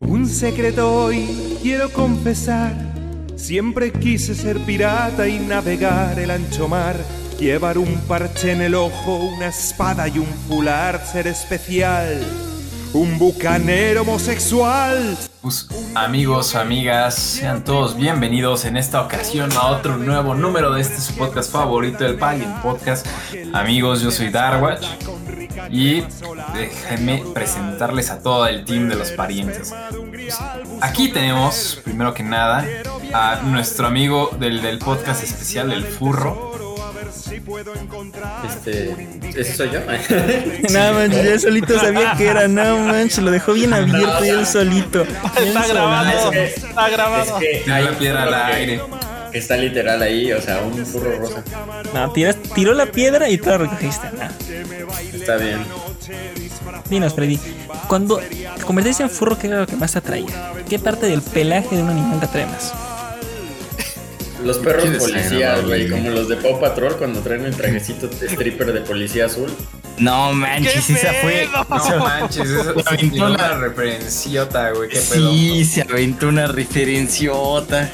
Un secreto hoy quiero confesar. Siempre quise ser pirata y navegar el ancho mar. Llevar un parche en el ojo, una espada y un fular, ser especial. Un bucanero homosexual. Amigos, amigas, sean todos bienvenidos en esta ocasión a otro nuevo número de este su podcast favorito, el Palien Podcast. Amigos, yo soy Darwatch y déjenme presentarles a todo el team de los parientes. Pues, aquí tenemos, primero que nada, a nuestro amigo del, del podcast especial, el Furro. Este, ¿ese soy yo? No manches, yo solito sabía que era, no manches, lo dejó bien abierto y él solito. Está grabado, está grabado. Es que piedra al aire. Que está literal ahí, o sea, un furro rosa. No, tiras, tiró la piedra y tú la recogiste. no. Está bien. Dinos, Freddy, cuando te convertiste en furro, ¿qué era lo que más te atraía? ¿Qué parte del pelaje de un animal te atrae más? Los perros policías, güey, como los de Paw Patrol cuando traen el trajecito de stripper de policía azul. No manches, ¿Qué esa fue. No manches, esa Se aventó es la- una referenciota, güey. Sí, se aventó una referenciota.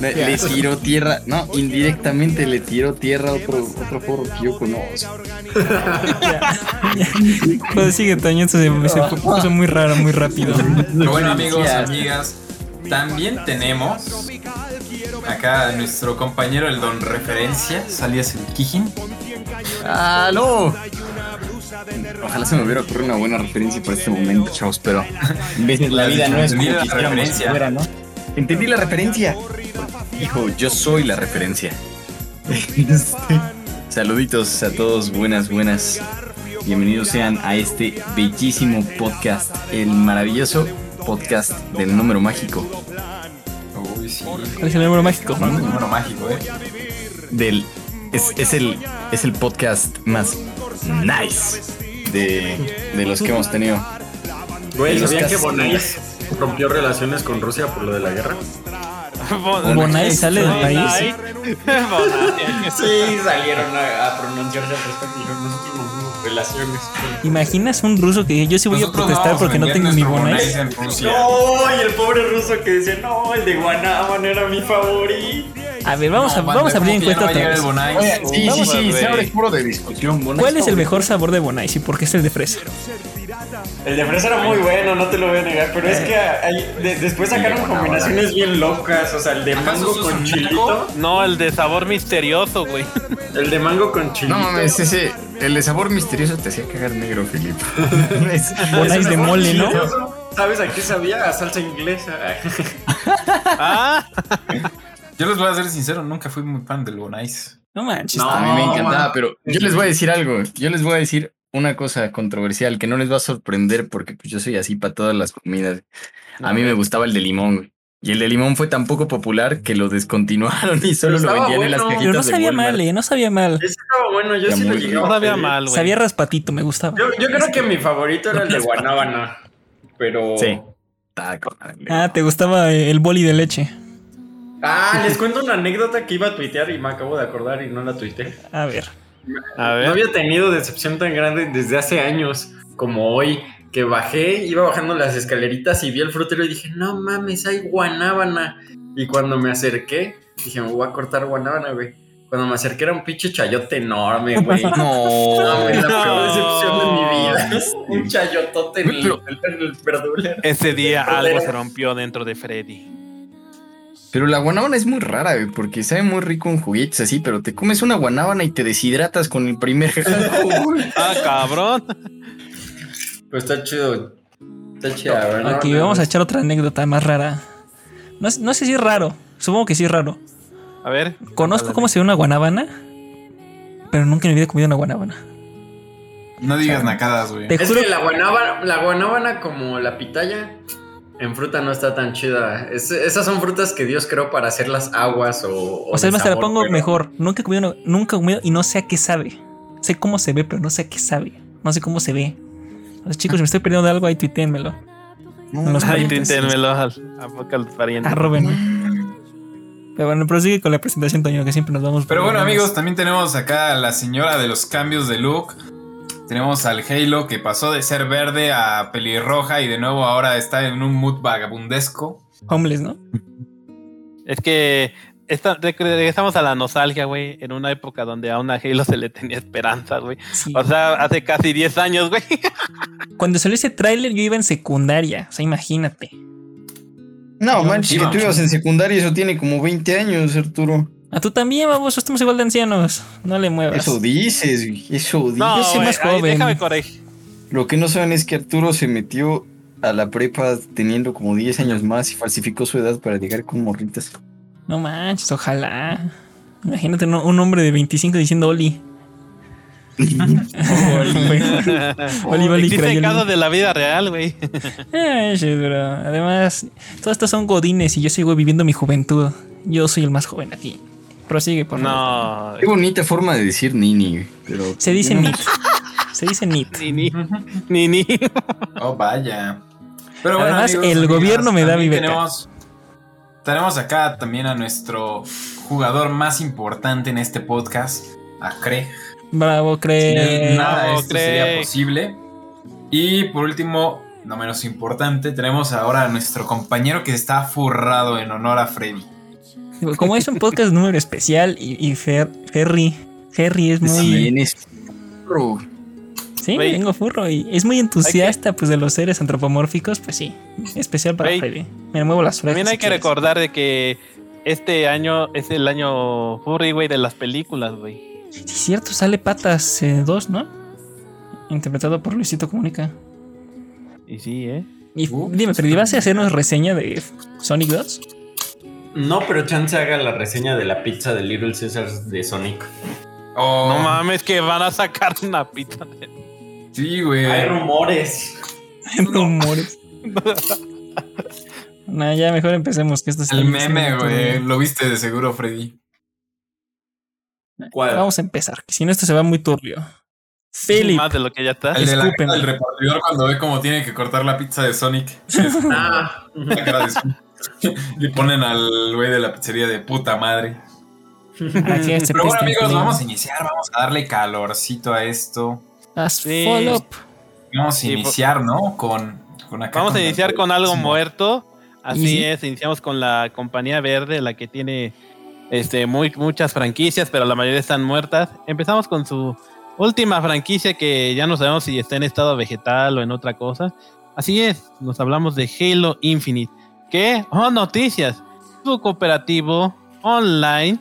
Le, le tiró tierra, no, indirectamente le tiró tierra a otro, otro foro que yo conozco. Pues sigue, Toño, se, se puso muy raro, muy rápido. Pero bueno, amigos, amigas, también tenemos acá a nuestro compañero, el Don Referencia, alias el Kijin. ¡Ah, no! Ojalá se me hubiera ocurrido una buena referencia para este momento, chavos, pero en la vida no es como la referencia. fuera, ¿no? Entendí la referencia. Hijo, yo soy la referencia. Este, Saluditos a todos, buenas, buenas. Bienvenidos sean a este bellísimo podcast, el maravilloso podcast del número mágico. Uy, sí. ¿Cuál es el número mágico? Un número mágico, eh. Del, es, es el, es el podcast más nice de, de los que hemos tenido. Güey, Los ¿sabían que Bonais rompió relaciones con Rusia por lo de la guerra? Bonai sale del país. Sí, salieron a, a pronunciarse al respecto y no relaciones. ¿Imaginas un ruso que yo sí voy a Nosotros protestar a porque no tengo mi Bonai? No, y el pobre ruso que decía, no, el de Guanábana era mi favorito. A ver, vamos a, No, vamos a abrir ¿cómo que ya no encuesta a otra vez. sí, sí, a sí, se abre foro de discusión. ¿Cuál es el mejor sabor de Bonais y por qué es el de fresa? El de fresa era muy bueno, no te lo voy a negar, pero es que hay- de- después sacaron combinaciones bien locas, o sea, el de ¿Acaso mango con chilito, No, el de sabor misterioso, güey. el de mango con chilito. No mames, ese, el de sabor misterioso te hacía cagar negro, Filipe. Es- Bonais de mole, ¿no? ¿Sabes a qué sabía? A salsa inglesa. Ah, Yo les voy a ser sincero, nunca fui muy fan del Bonais. No manches. No. a mí me encantaba, man. pero yo les voy a decir algo. Yo les voy a decir una cosa controversial que no les va a sorprender porque pues, yo soy así para todas las comidas. A mí me gustaba el de limón, güey. Y el de limón fue tan poco popular que lo descontinuaron y solo lo vendían en las bueno. cajitas Pero no de sabía Walmart. mal, eh, no sabía mal. Ese estaba bueno, yo Era sí lo llegué no sabía mal, güey. Sabía raspatito, me gustaba. Yo, yo creo que mi favorito era el de Guanábana, pero... Sí. Madre. Ah, te gustaba el boli de leche. Ah, les cuento una anécdota que iba a tuitear y me acabo de acordar y no la tuiteé. A ver. A No había tenido decepción tan grande desde hace años como hoy, que bajé, iba bajando las escaleritas y vi el frutero y dije, no mames, hay guanábana. Y cuando me acerqué, dije, me voy a cortar guanábana, güey. Cuando me acerqué era un pinche chayote enorme, güey. No, No. la peor decepción de mi vida. un chayotote en el, en el verdulero. Ese día algo se rompió dentro de Freddy. Pero la guanábana es muy rara, güey, porque sabe muy rico en juguetes así, pero te comes una guanábana y te deshidratas con el primer. Ah, cabrón. Pues está chido. Está chida, ¿verdad? Aquí vamos a echar otra anécdota más rara. No, sé- no sé si es raro. Supongo que sí es raro. A ver. Conozco cómo se ve una guanábana, pero nunca vida he comido una guanábana. No digas nacadas, güey. Te Es juro que la guanábana, la guanábana como la pitaya en fruta no está tan chida. Es- esas son frutas que Dios creó para hacer las aguas o. O sea, es de más, te la pongo pero- mejor. Nunca he comido, nunca he comido y no sé a qué sabe. Sé cómo se ve, pero no sé a qué sabe. No sé cómo se ve. Los chicos, si me estoy perdiendo de algo, ahí los Ahí parientes. tuítenmelo al, a poco al pariente. Arróbenme. Pero bueno, prosigue con la presentación, Toño, que siempre nos vamos. Pero bueno, amigos, también tenemos acá a la señora de los cambios de look. Tenemos al Halo que pasó de ser verde a pelirroja y de nuevo ahora está en un mood vagabundesco. Homeless, ¿no? Es que esta- reg- regresamos a la nostalgia, güey, en una época donde a una Halo se le tenía esperanza, güey. Sí. O sea, hace casi 10 años, güey. Cuando salió ese tráiler yo iba en secundaria. O sea, imagínate. No, manches, que tú ibas en secundaria, eso tiene como 20 años, Arturo. A tú también, baboso. Estamos igual de ancianos. No le muevas. Eso dices, güey, eso dices. No, Yo soy güey, más ay, joven. déjame corregir. Lo que no saben es que Arturo se metió a la prepa teniendo como 10 años más y falsificó su edad para llegar con morritas. No manches, ojalá. Imagínate ¿no? un hombre de 25 diciendo Oli. Oli, Oli, casos de la vida real, güey. Ay. Además, todos estos son godines y yo sigo viviendo mi juventud. Yo soy el más joven aquí. Prosigue, por favor. No. Qué bonita forma de decir Nini, pero... Se dice NIT. Se dice NIT. Ni, ni, ni, ni. Oh, vaya. Pero Además, el gobierno me da mi beca. Tenemos, tenemos acá también a nuestro jugador más importante en este podcast, a Craig. Bravo, Craig. nada de bravo, esto sería posible. Y por último, no menos importante, tenemos ahora a nuestro compañero que está forrado en honor a Freddy. Como es un podcast número especial y, y Fer- Ferry. Ferry es muy. Sí, Sí, tengo furro y es muy entusiasta pues de los seres antropomórficos, pues sí. Especial para Güey. Freddy. Me muevo las. También hay si que quieres. recordar de que este año es el año furry, güey, de las películas, güey. Sí, cierto, sale Patas 2, ¿no? Interpretado por Luisito Comunica. Y sí, ¿eh? Y Uh. dime, Freddy, ¿vas a hacernos reseña de Sonic 2? No, pero chance haga la reseña de la pizza de Little Caesars de Sonic. Oh, No mames, que van a sacar una pizza. de- Sí, güey. Hay rumores. Rumores. nah, ya mejor empecemos, que esto El meme, güey. Lo viste de seguro, Freddy. ¿Cuál? Vamos a empezar, que si no esto se va muy turbio. Philip. Más de lo que ya está. El del repartidor cuando ve cómo tiene que cortar la pizza de Sonic. Es Ah, la cara de Sonic. Le ponen al güey de la pizzería de puta madre. Aquí este Pero bueno, amigos, vamos a iniciar. Vamos a darle calorcito a esto. As Sí. Vamos a iniciar, ¿no? Con, con acá. Vamos a iniciar con algo sí, muerto. Así Sí. es, iniciamos con la compañía verde, la que tiene este, muy, muchas franquicias, pero la mayoría están muertas. Empezamos con su última franquicia que ya no sabemos si está en estado vegetal o en otra cosa. Así es, nos hablamos de Halo Infinite. Que, oh, noticias, su cooperativo online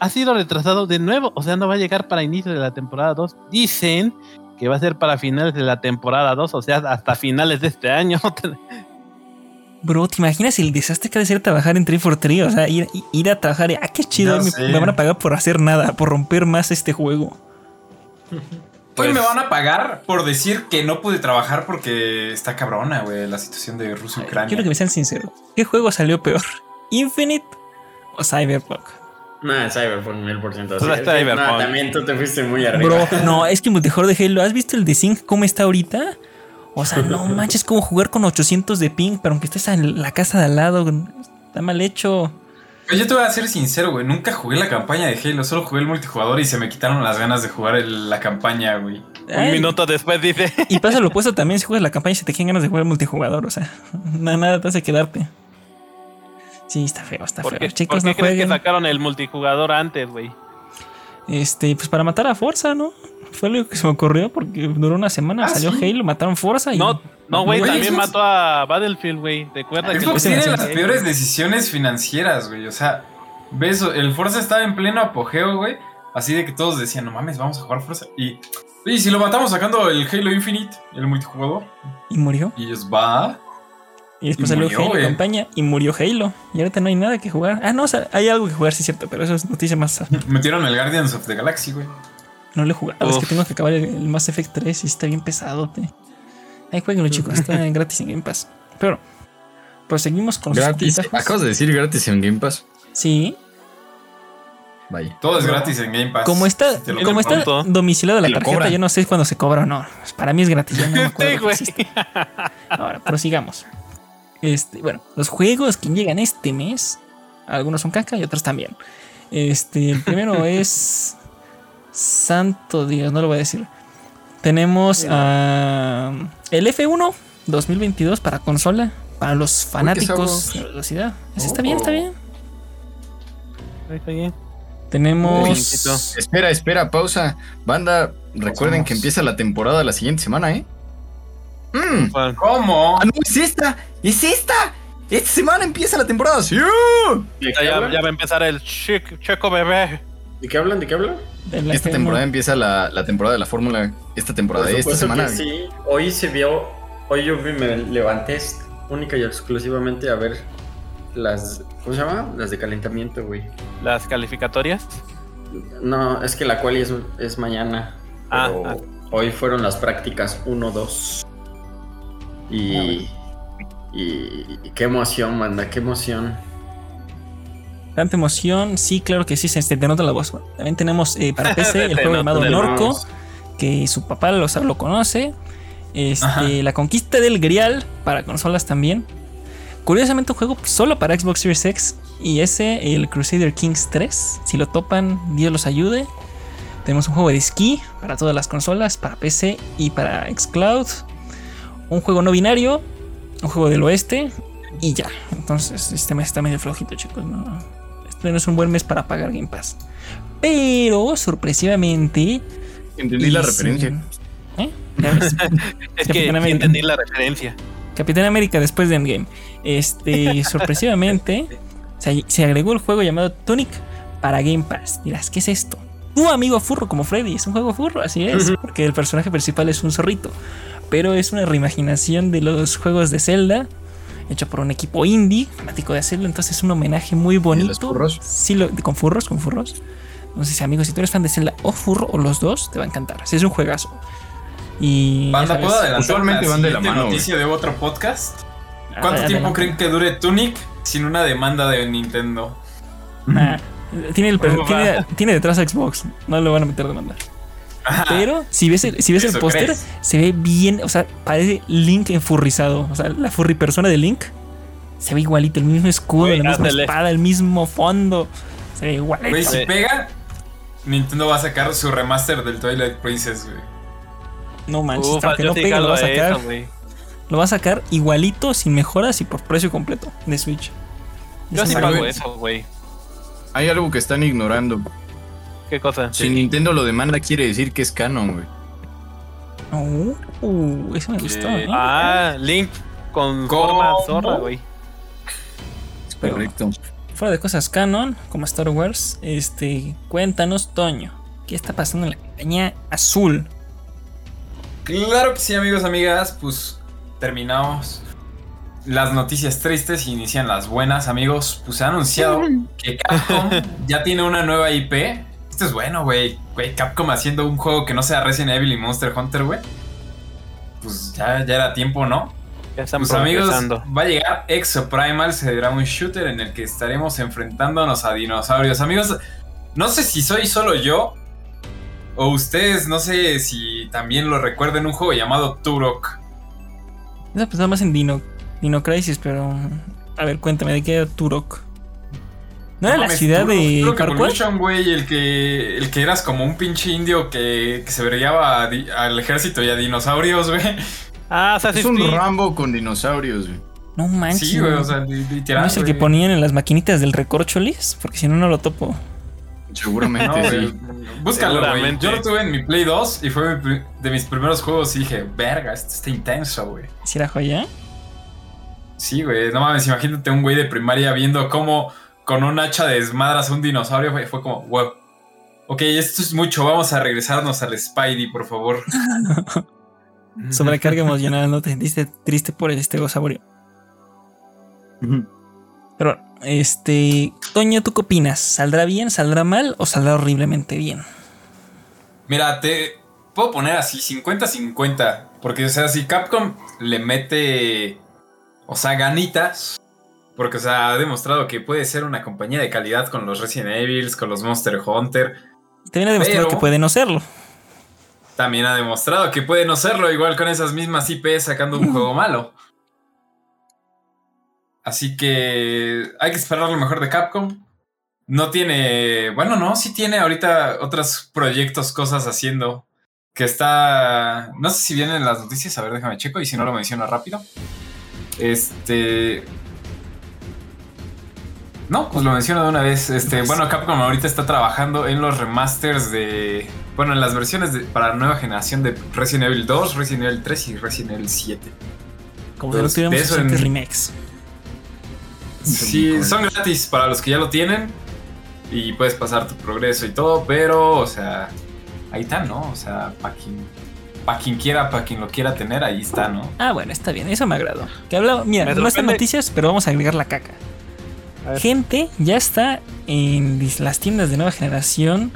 ha sido retrasado de nuevo, o sea, no va a llegar para inicio de la temporada 2. Dicen que va a ser para finales de la temporada 2, o sea, hasta finales de este año. Bro, ¿te imaginas el desastre que ha de ser trabajar en 343? O sea, ir, ir a trabajar. y, Ah, qué chido. Me, me van a pagar por hacer nada, por romper más este juego. Hoy me van a pagar por decir que no pude trabajar porque está cabrona, güey, la situación de Rusia y Ucrania. Quiero que me sean sinceros. ¿Qué juego salió peor? ¿Infinite o Cyberpunk? no, Cyberpunk, mil por ciento. Cyberpunk. No, también tú te fuiste muy arriba. Bro, no, es que multijugador de Halo. ¿Has visto el de Sync cómo está ahorita? O sea, no manches, como jugar con 800 de ping, pero aunque estés en la casa de al lado, está mal hecho. Pero yo te voy a ser sincero, güey. Nunca jugué la campaña de Halo, solo jugué el multijugador y se me quitaron las ganas de jugar el- la campaña, güey. Un minuto después dice. Y pasa lo opuesto también si juegas la campaña y se te quedan ganas de jugar multijugador. O sea, nada, nada te hace quedarte. Sí, está feo, está ¿Por feo. qué, Chicos, por qué no crees que sacaron el multijugador antes, güey? Este, pues para matar a Forza, ¿no? Fue lo que se me ocurrió porque duró una semana, Ah, salió ¿sí? Halo, mataron Forza y. No, no, güey, también mató a Battlefield, güey. Recuerda que Xbox tiene las peores decisiones financieras, güey. O sea, ves, el Forza estaba en pleno apogeo, güey. Así de que todos decían, no mames, vamos a jugar Forza. Y, y si lo matamos sacando el Halo Infinite, el multijugador. Y murió. Y ellos, va. Y después Y salió murió, Halo güey. campaña y murió Halo. Y ahorita no hay nada que jugar. Ah, no, o sea, hay algo que jugar, sí es cierto, pero eso es noticia más. Metieron el Guardians of the Galaxy, güey. No le he jugado. Es que tengo que acabar el, el Mass Effect 3 y está bien pesado. Ahí jueguenlo, chicos. Está gratis en Game Pass. Pero, pues seguimos con los Gratis. comentarios. Acabas de decir gratis en Game Pass. Sí. Vaya. Todo es gratis en Game Pass. Como está, Si te lo como está domiciliado la Te lo tarjeta, cobran. yo no sé cuándo se cobra o no. Para mí es gratis, ya no me acuerdo. Que. Ahora, prosigamos. Este, bueno, los juegos que llegan este mes, algunos son caca y otros también. Este, el primero es Santo Dios, no lo voy a decir. Tenemos ah, el F1 2022 para consola. Para los fanáticos de la velocidad. Está bien, está bien. Ahí está bien. Tenemos. Espera, espera, pausa. Banda, recuerden Vamos. que empieza la temporada la siguiente semana, ¿eh? Mm. ¿Cómo? Ah, no, es esta. Es esta. Esta semana empieza la temporada. ¡Sí! ¿De Ya, va a empezar el chic- checo bebé. ¿De qué hablan? ¿De qué hablan? de la Esta F1. temporada empieza la, la temporada de la Fórmula. Esta temporada, Por esta semana. que sí. Hoy se vio. Hoy yo me levanté única y exclusivamente a ver las. ¿Cómo se llama? Las de calentamiento, güey. Las calificatorias. No, es que la cual es, es mañana. Ah, ah. Hoy fueron las prácticas 1-2. Y, y, y qué emoción, manda, qué emoción. Tanta emoción. Sí, claro que sí, se te nota la voz. Bueno, también tenemos eh, para PC el juego llamado la Norco, voz. que su papá lo, sabe- lo conoce. Este, la conquista del Grial para consolas también. Curiosamente, un juego solo para Xbox Series X y ese, el Crusader Kings 3. Si lo topan, Dios los ayude. Tenemos un juego de esquí para todas las consolas, para PC y para Xcloud. Un juego no binario, un juego del oeste y ya. Entonces, este mes está medio flojito, chicos. No, no es un buen mes para pagar Game Pass. Pero, sorpresivamente. Entendí la referencia. ¿Eh? Es que Capitán sí América. entendí la referencia. Capitán América después de Endgame. Este, sorpresivamente, se, se agregó el juego llamado Tunic para Game Pass. Dirás, ¿qué es esto? Tu amigo furro como Freddy, es un juego furro, así es, porque el personaje principal es un zorrito. Pero es una reimaginación de los juegos de Zelda, hecho por un equipo indie, fanático de Zelda, entonces es un homenaje muy bonito. furros? Sí, lo- con furros, con furros. Entonces, amigos, si tú eres fan de Zelda o furro o los dos, te va a encantar. Así es un juegazo. Y. Banda, ¿puedo adelantar usualmente van de la mano, noticia de otro podcast? ¿Cuánto adelante. tiempo creen que dure Tunic sin una demanda de Nintendo? Nah, tiene, el, ¿Cómo va? tiene, tiene detrás a Xbox. No lo van a meter de demanda. Ajá. Pero si ves el, si ves el ¿Eso póster, se ve bien. O sea, parece Link enfurrizado. O sea, la furry persona de Link se ve igualito. El mismo escudo, Güey, la misma ándale. espada, el mismo fondo. Se ve igualito. Güey, si pega, Nintendo va a sacar su remaster del Twilight Princess, güey. No manches, Ufa, aunque no pegue, lo va a sacar. eso, lo va a sacar igualito, sin mejoras y por precio completo de Switch. Yo sí pago eso, güey. Hay algo que están ignorando. ¿Qué cosa? Si Nintendo lo demanda, quiere decir que es canon, güey. Oh, uh, eso me gustó. Eh, ¿eh? Ah, Link con ¿Cómo? forma zorra, güey. Correcto. Fuera de cosas canon, como Star Wars, este, cuéntanos, Toño, ¿qué está pasando en la campaña azul? Claro que sí, amigos, amigas. Pues terminamos las noticias tristes y inician las buenas, amigos. Pues se ha anunciado que Capcom ya tiene una nueva IP. Esto es bueno, güey. Güey, Capcom haciendo un juego que no sea Resident Evil y Monster Hunter, güey. Pues ya, ya era tiempo, ¿no? Ya están Pues amigos, va a llegar Exoprimal, será un shooter en el que estaremos enfrentándonos a dinosaurios. Amigos, no sé si soy solo yo o ustedes, no sé si también lo recuerden, un juego llamado Turok. Eso pues nada más en Dino, Dino Crisis, pero... A ver, cuéntame, ¿de qué era Turok? ¿No era la ciudad de? Evolution, güey, el que, el que eras como un pinche indio que, que se brillaba di- al ejército y a dinosaurios, güey. Ah, Assassin's Es un Creed. Rambo con dinosaurios, güey. No manches. Sí, güey, o sea, li- literal. ¿No es el que ponían en las maquinitas del recorcholis? Porque si no, no lo topo. Seguramente No, güey. sí. Búscalo, güey. Yo lo tuve en mi Play 2 y fue de mis primeros juegos y dije, verga, esto está intenso, güey. ¿Si era joya? Sí, güey, no mames, imagínate un güey de primaria viendo cómo con un hacha desmadras a un dinosaurio, güey. Fue como, wow. Ok, esto es mucho, vamos a regresarnos al Spidey, por favor. Sobrecarga emocional, ¿no te sentiste triste por el estegosaurio? Pero bueno, este... Toño, ¿tú qué opinas? ¿Saldrá bien, saldrá mal o saldrá horriblemente bien? Mira, te puedo poner así 50-50. Porque, o sea, si Capcom le mete, o sea, ganitas. Porque, o sea, ha demostrado que puede ser una compañía de calidad con los Resident Evil, con los Monster Hunter. También ha demostrado que puede no serlo. También ha demostrado que puede no serlo, igual con esas mismas IPs sacando un juego malo. Así que hay que esperar lo mejor de Capcom. No tiene. Bueno, no, sí tiene ahorita otros proyectos, cosas haciendo. que está. No sé si vienen las noticias, a ver, déjame checo y si no lo menciono rápido. Este. No, pues lo menciono de una vez. Este, bueno, Capcom ahorita está trabajando en los remasters de. Bueno, en las versiones de, para la nueva generación de Resident Evil 2, Resident Evil 3 y Resident Evil 7. Como si no Pues, tuviéramos de eso suficientes en- remakes. Sí, son gratis para los que ya lo tienen. Y puedes pasar tu progreso y todo, pero, o sea, ahí está, ¿no? O sea, para quien, pa' quien quiera, para quien lo quiera tener, ahí está, ¿no? Ah, bueno, está bien, eso me agradó. Que hablaba, mira, Me no están noticias, pero vamos a agregar la caca. Gente, ya está en las tiendas de nueva generación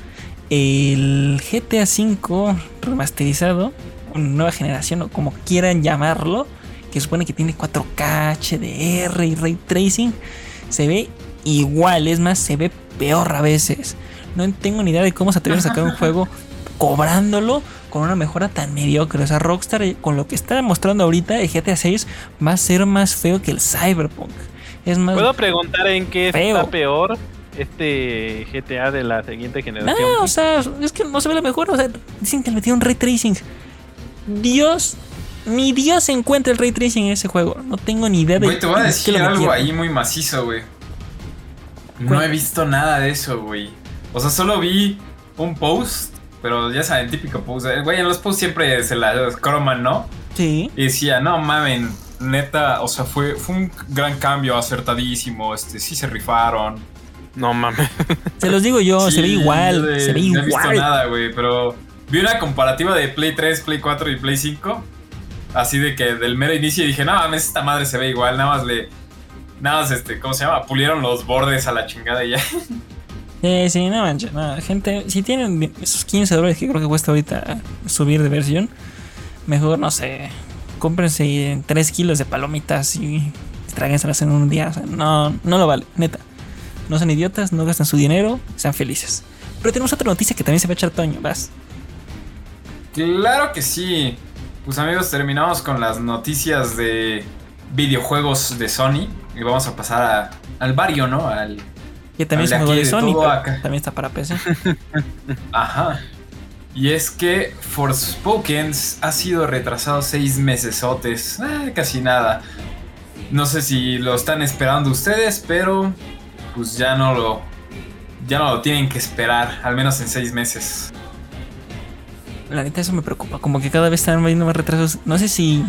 el GTA V remasterizado, nueva generación o como quieran llamarlo, que supone que tiene 4K, HDR y ray tracing, se ve igual, es más, se ve peor a veces. No tengo ni idea de cómo se atrevieron a sacar un juego cobrándolo con una mejora tan mediocre. O sea, Rockstar eh, con lo que está mostrando ahorita el GTA 6 va a ser más feo que el Cyberpunk. Es más ¿Puedo preguntar en qué Feo. está peor este GTA de la siguiente generación? No, o sea, es que no se ve lo mejor. O sea, dicen que le metieron ray tracing. Dios, ni Dios encuentra el ray tracing en ese juego. No tengo ni idea de Güey, te voy a decir algo metieron. ahí muy macizo, güey. No he visto nada de eso, güey. O sea, solo vi un post, pero ya saben, típico post. eh, Güey, en los posts siempre se la croman, ¿no? Sí. Y decía, no mamen, neta, o sea, fue, fue un gran cambio, acertadísimo, este, sí se rifaron. No mames. Se los digo yo, Sí, se ve igual. de- se ve No he visto igual. nada, güey, pero vi una comparativa de Play 3, Play 4 y Play 5. Así de que del mero inicio dije, no mames, esta madre se ve igual, nada más le. Nada más, este, ¿cómo se llama? Pulieron los bordes a la chingada y ya. Sí, sí, no manches. No, gente, si tienen esos 15 dólares que creo que cuesta ahorita subir de versión, mejor, no sé, cómprense 3 kilos de palomitas y tráguenselas en un día. O sea, no, no lo vale, neta. No sean idiotas, no gasten su dinero, sean felices. Pero tenemos otra noticia que también se va a echar Toño, vas. Claro que sí. Pues amigos, terminamos con las noticias de videojuegos de Sony. Y vamos a pasar a- al barrio, ¿no? Al, Que también es un juego de de Sony, pero también está para PC. Ajá. Y es que Forspoken ha sido retrasado seis mesesotes. Eh, casi nada. No sé si lo están esperando ustedes, pero pues ya no lo. Ya no lo tienen que esperar, al menos en seis meses. La neta, eso me preocupa. Como que cada vez están viendo más retrasos. No sé si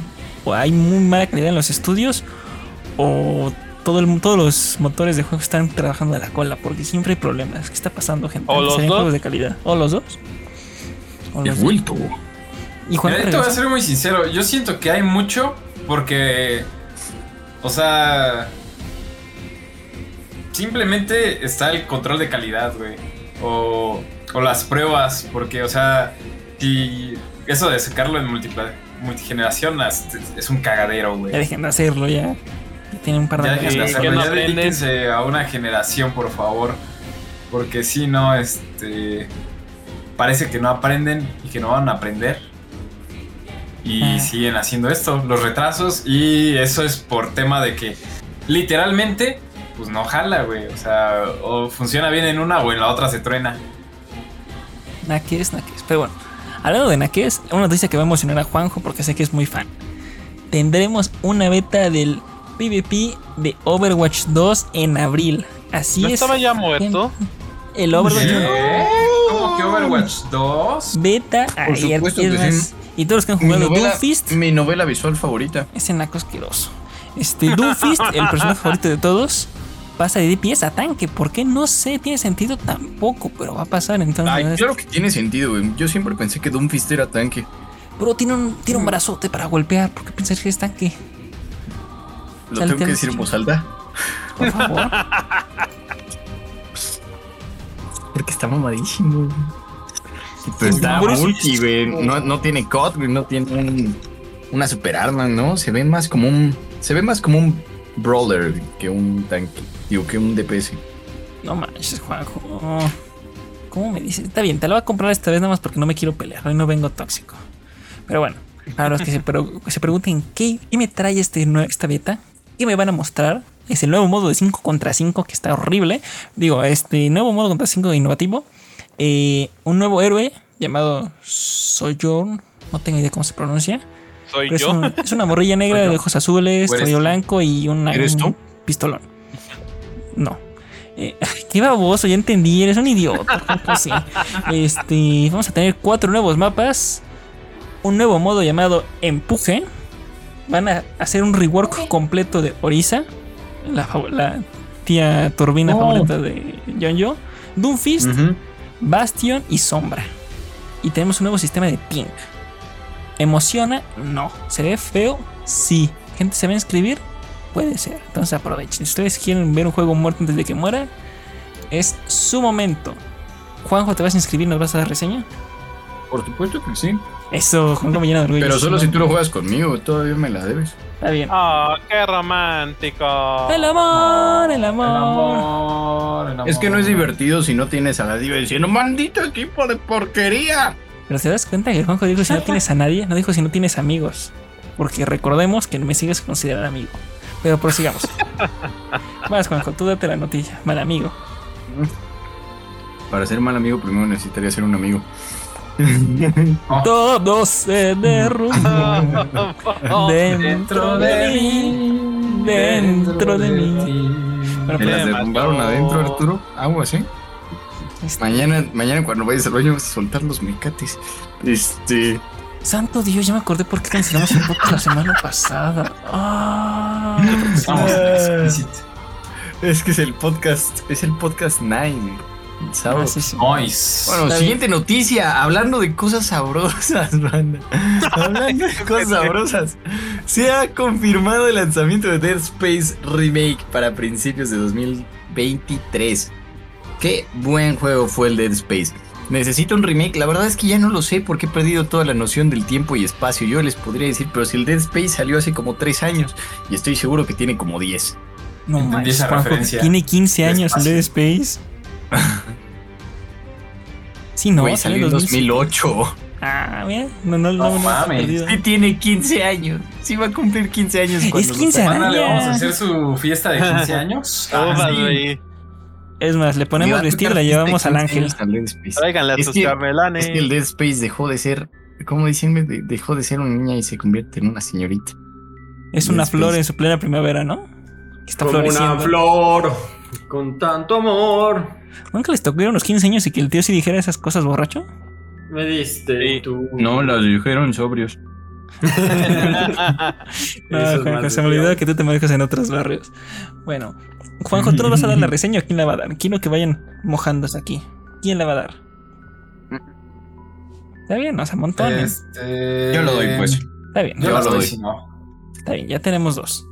hay muy mala calidad en los estudios o todo el- todos los motores de juego están trabajando de la cola porque siempre hay problemas. ¿Qué está pasando, gente? O los dos. juegos de calidad. ¿O los dos? O He vuelto. Y Juan Mira, te voy a ser muy sincero. Yo siento que hay mucho porque. O sea. Simplemente está el control de calidad, güey. O, o las pruebas. Porque, o sea. Si eso de sacarlo en multigeneración es, un cagadero, güey. Ya dejen de hacerlo ya. Ya Tienen un par de Ya dejen de hacerlo, no ya dedíquense a una generación, por favor. Porque si no, este. Parece que no aprenden y que no van a aprender. Y Ah. siguen haciendo esto, los retrasos. Y eso es por tema de que literalmente, pues no jala, güey. O sea, o funciona bien en una o en la otra se truena. Naques, naques. Pero bueno, hablando de naques, una noticia que va a emocionar a Juanjo porque sé que es muy fan. Tendremos una beta del PvP de Overwatch 2 en abril. Así ¿No es. estaba ya muerto? El Overwatch ¿Qué? ¿Cómo que Overwatch 2? beta Por ayer. supuesto es que más, sí. Y todos los que han Mi jugado novela, Doomfist, mi novela visual favorita. ese naco asqueroso. Este Doomfist, el personaje favorito de todos, pasa de DPS a tanque. ¿Por qué? No sé, tiene sentido tampoco, pero va a pasar entonces. Ay, claro que tiene sentido, güey. Yo siempre pensé que Doomfist era tanque. Bro, tiene un, tiene un brazote para golpear. ¿Por qué pensás que es tanque? Lo Salte tengo que decir en voz alta. Por favor. Porque está mamadísimo. güey. Pues está Bruce- multi, güey. No, no tiene COD, güey. No tiene un- una super arma, ¿no? Se ve más como un. Se ve más como un brawler que un tanque. Digo, que un DPS. No manches, Juanjo. ¿Cómo me dices? Está bien, te lo voy a comprar esta vez nada más porque no me quiero pelear. Hoy no vengo tóxico. Pero bueno, para los que se, pero- se pregunten ¿qué, qué me trae este, esta beta, ¿qué me van a mostrar? Es el nuevo modo de 5 contra 5 que está horrible. Digo, este nuevo modo contra 5 innovativo. Eh, un nuevo héroe llamado Sojourn. No tengo idea cómo se pronuncia. Soy es, yo. un- es una morrilla negra de ojos azules, ¿O eres cabello blanco y una, ¿Eres un pistolón. No. Eh, qué baboso, ya entendí, eres un idiota. Sí. Este, vamos a tener cuatro nuevos mapas. Un nuevo modo llamado Empuje. Van a hacer un rework completo de Orisa. La, tía turbina Oh. favorita de John Doomfist. Ujú. Bastion y Sombra. Y tenemos un nuevo sistema de ping. ¿Emociona? No. ¿Se ve feo? Sí. ¿Gente se va a inscribir? Puede ser. Entonces aprovechen. Si ustedes quieren ver un juego muerto antes de que muera, es su momento. Juanjo, ¿te vas a inscribir? ¿Nos vas a dar reseña? Por supuesto que sí. Eso, Juanjo me llena de orgullo. Pero solo si tú lo juegas conmigo, todavía me la debes. Está bien. Oh, qué romántico. El amor, el amor. El amor, el amor. Es que no es divertido si no tienes a la diva diciendo, maldito equipo de porquería. Pero te das cuenta que Juanjo dijo si no tienes a nadie, no dijo si no tienes amigos. Porque recordemos que me sigues considerar amigo. Pero prosigamos. Vas, Juanjo, tú date la notilla. Mal amigo. Para ser mal amigo, primero necesitaría ser un amigo. Todo se derrumba dentro de mí. Dentro de mí. Bueno, ¿Me las pues, derrumbaron adentro, Arturo? ¿Algo así? este, Mañana, mañana cuando vayas al baño vas a soltar los mecates. Este. Santo Dios, ya me acordé por qué cancelamos un poco la semana pasada. Ah, Vamos, explícit. Es que es el podcast. Es el podcast 9. Ah. Bueno, Está siguiente noticia. Hablando de cosas sabrosas, banda. Hablando de cosas sabrosas. Se ha confirmado el lanzamiento de Dead Space Remake para principios de 2023. Qué buen juego fue el Dead Space. Necesito un remake. La verdad es que ya no lo sé porque he perdido toda la noción del tiempo y espacio. Yo les podría decir, pero si el Dead Space salió hace como 3 años y estoy seguro que tiene como 10. No manches, esa Juanjo, referencia. Tiene 15 años el. Dead Space. Sí, no, Güey, salió salió en 2005. 2008. Ah, mira, no, no, no, No mames. Sí tiene 15 años. Sí va a cumplir 15 años. Es cuando lo 15 saquen. Mañana le vamos a hacer su fiesta de 15 años. Ah, sí. Es más, le ponemos vestido y la llevamos al de 15 ángel. años. Tráiganle a Es sus chambelanes. Es que el Dead Space dejó de ser, ¿cómo dicen? De- Dejó de ser una niña y se convierte en una señorita. Es una Dead flor Space. en su plena primavera, ¿no? Está Como floreciendo. una flor con tanto amor. ¿Nunca les tocó ir a unos 15 años y que el tío sí dijera esas cosas borracho? Me diste Sí. tú. las dijeron sobrios. No, Juanjo, se me olvidó que tú te manejas en otros barrios. Bueno, Juanjo, ¿tú nos vas a dar la reseña o quién la va a dar? Quiero que vayan mojándose aquí. ¿Quién la va a dar? Está bien, o sea, montones. Este... Yo lo doy, pues. Está bien, Yo Yo lo doy, doy. si no. está bien, ya tenemos dos.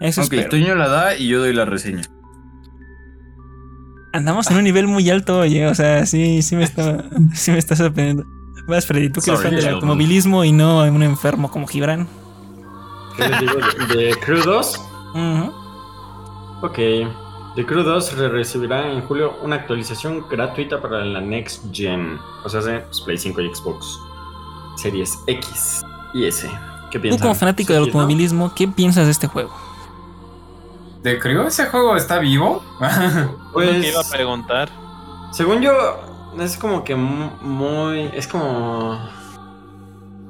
Eso Ok, espero. Toño la da y yo doy la reseña. Andamos en un nivel muy alto, oye, o sea, sí, sí me está, sí me está sorprendiendo. Vas, Freddy, tú que eres fan del automovilismo y no un enfermo como Gibran. ¿Qué les digo? ¿De, de Crew 2? Ujú. Ok. The Crew 2 re- recibirá en julio una actualización gratuita para la Next Gen. O sea, de Play 5 y Xbox Series X y S. ¿Qué Tú piensas? como fanático del automovilismo, ¿qué piensas de este juego? ¿De creo ese juego está vivo? Pues, que iba a preguntar. según yo, es como que mu- muy. Es como.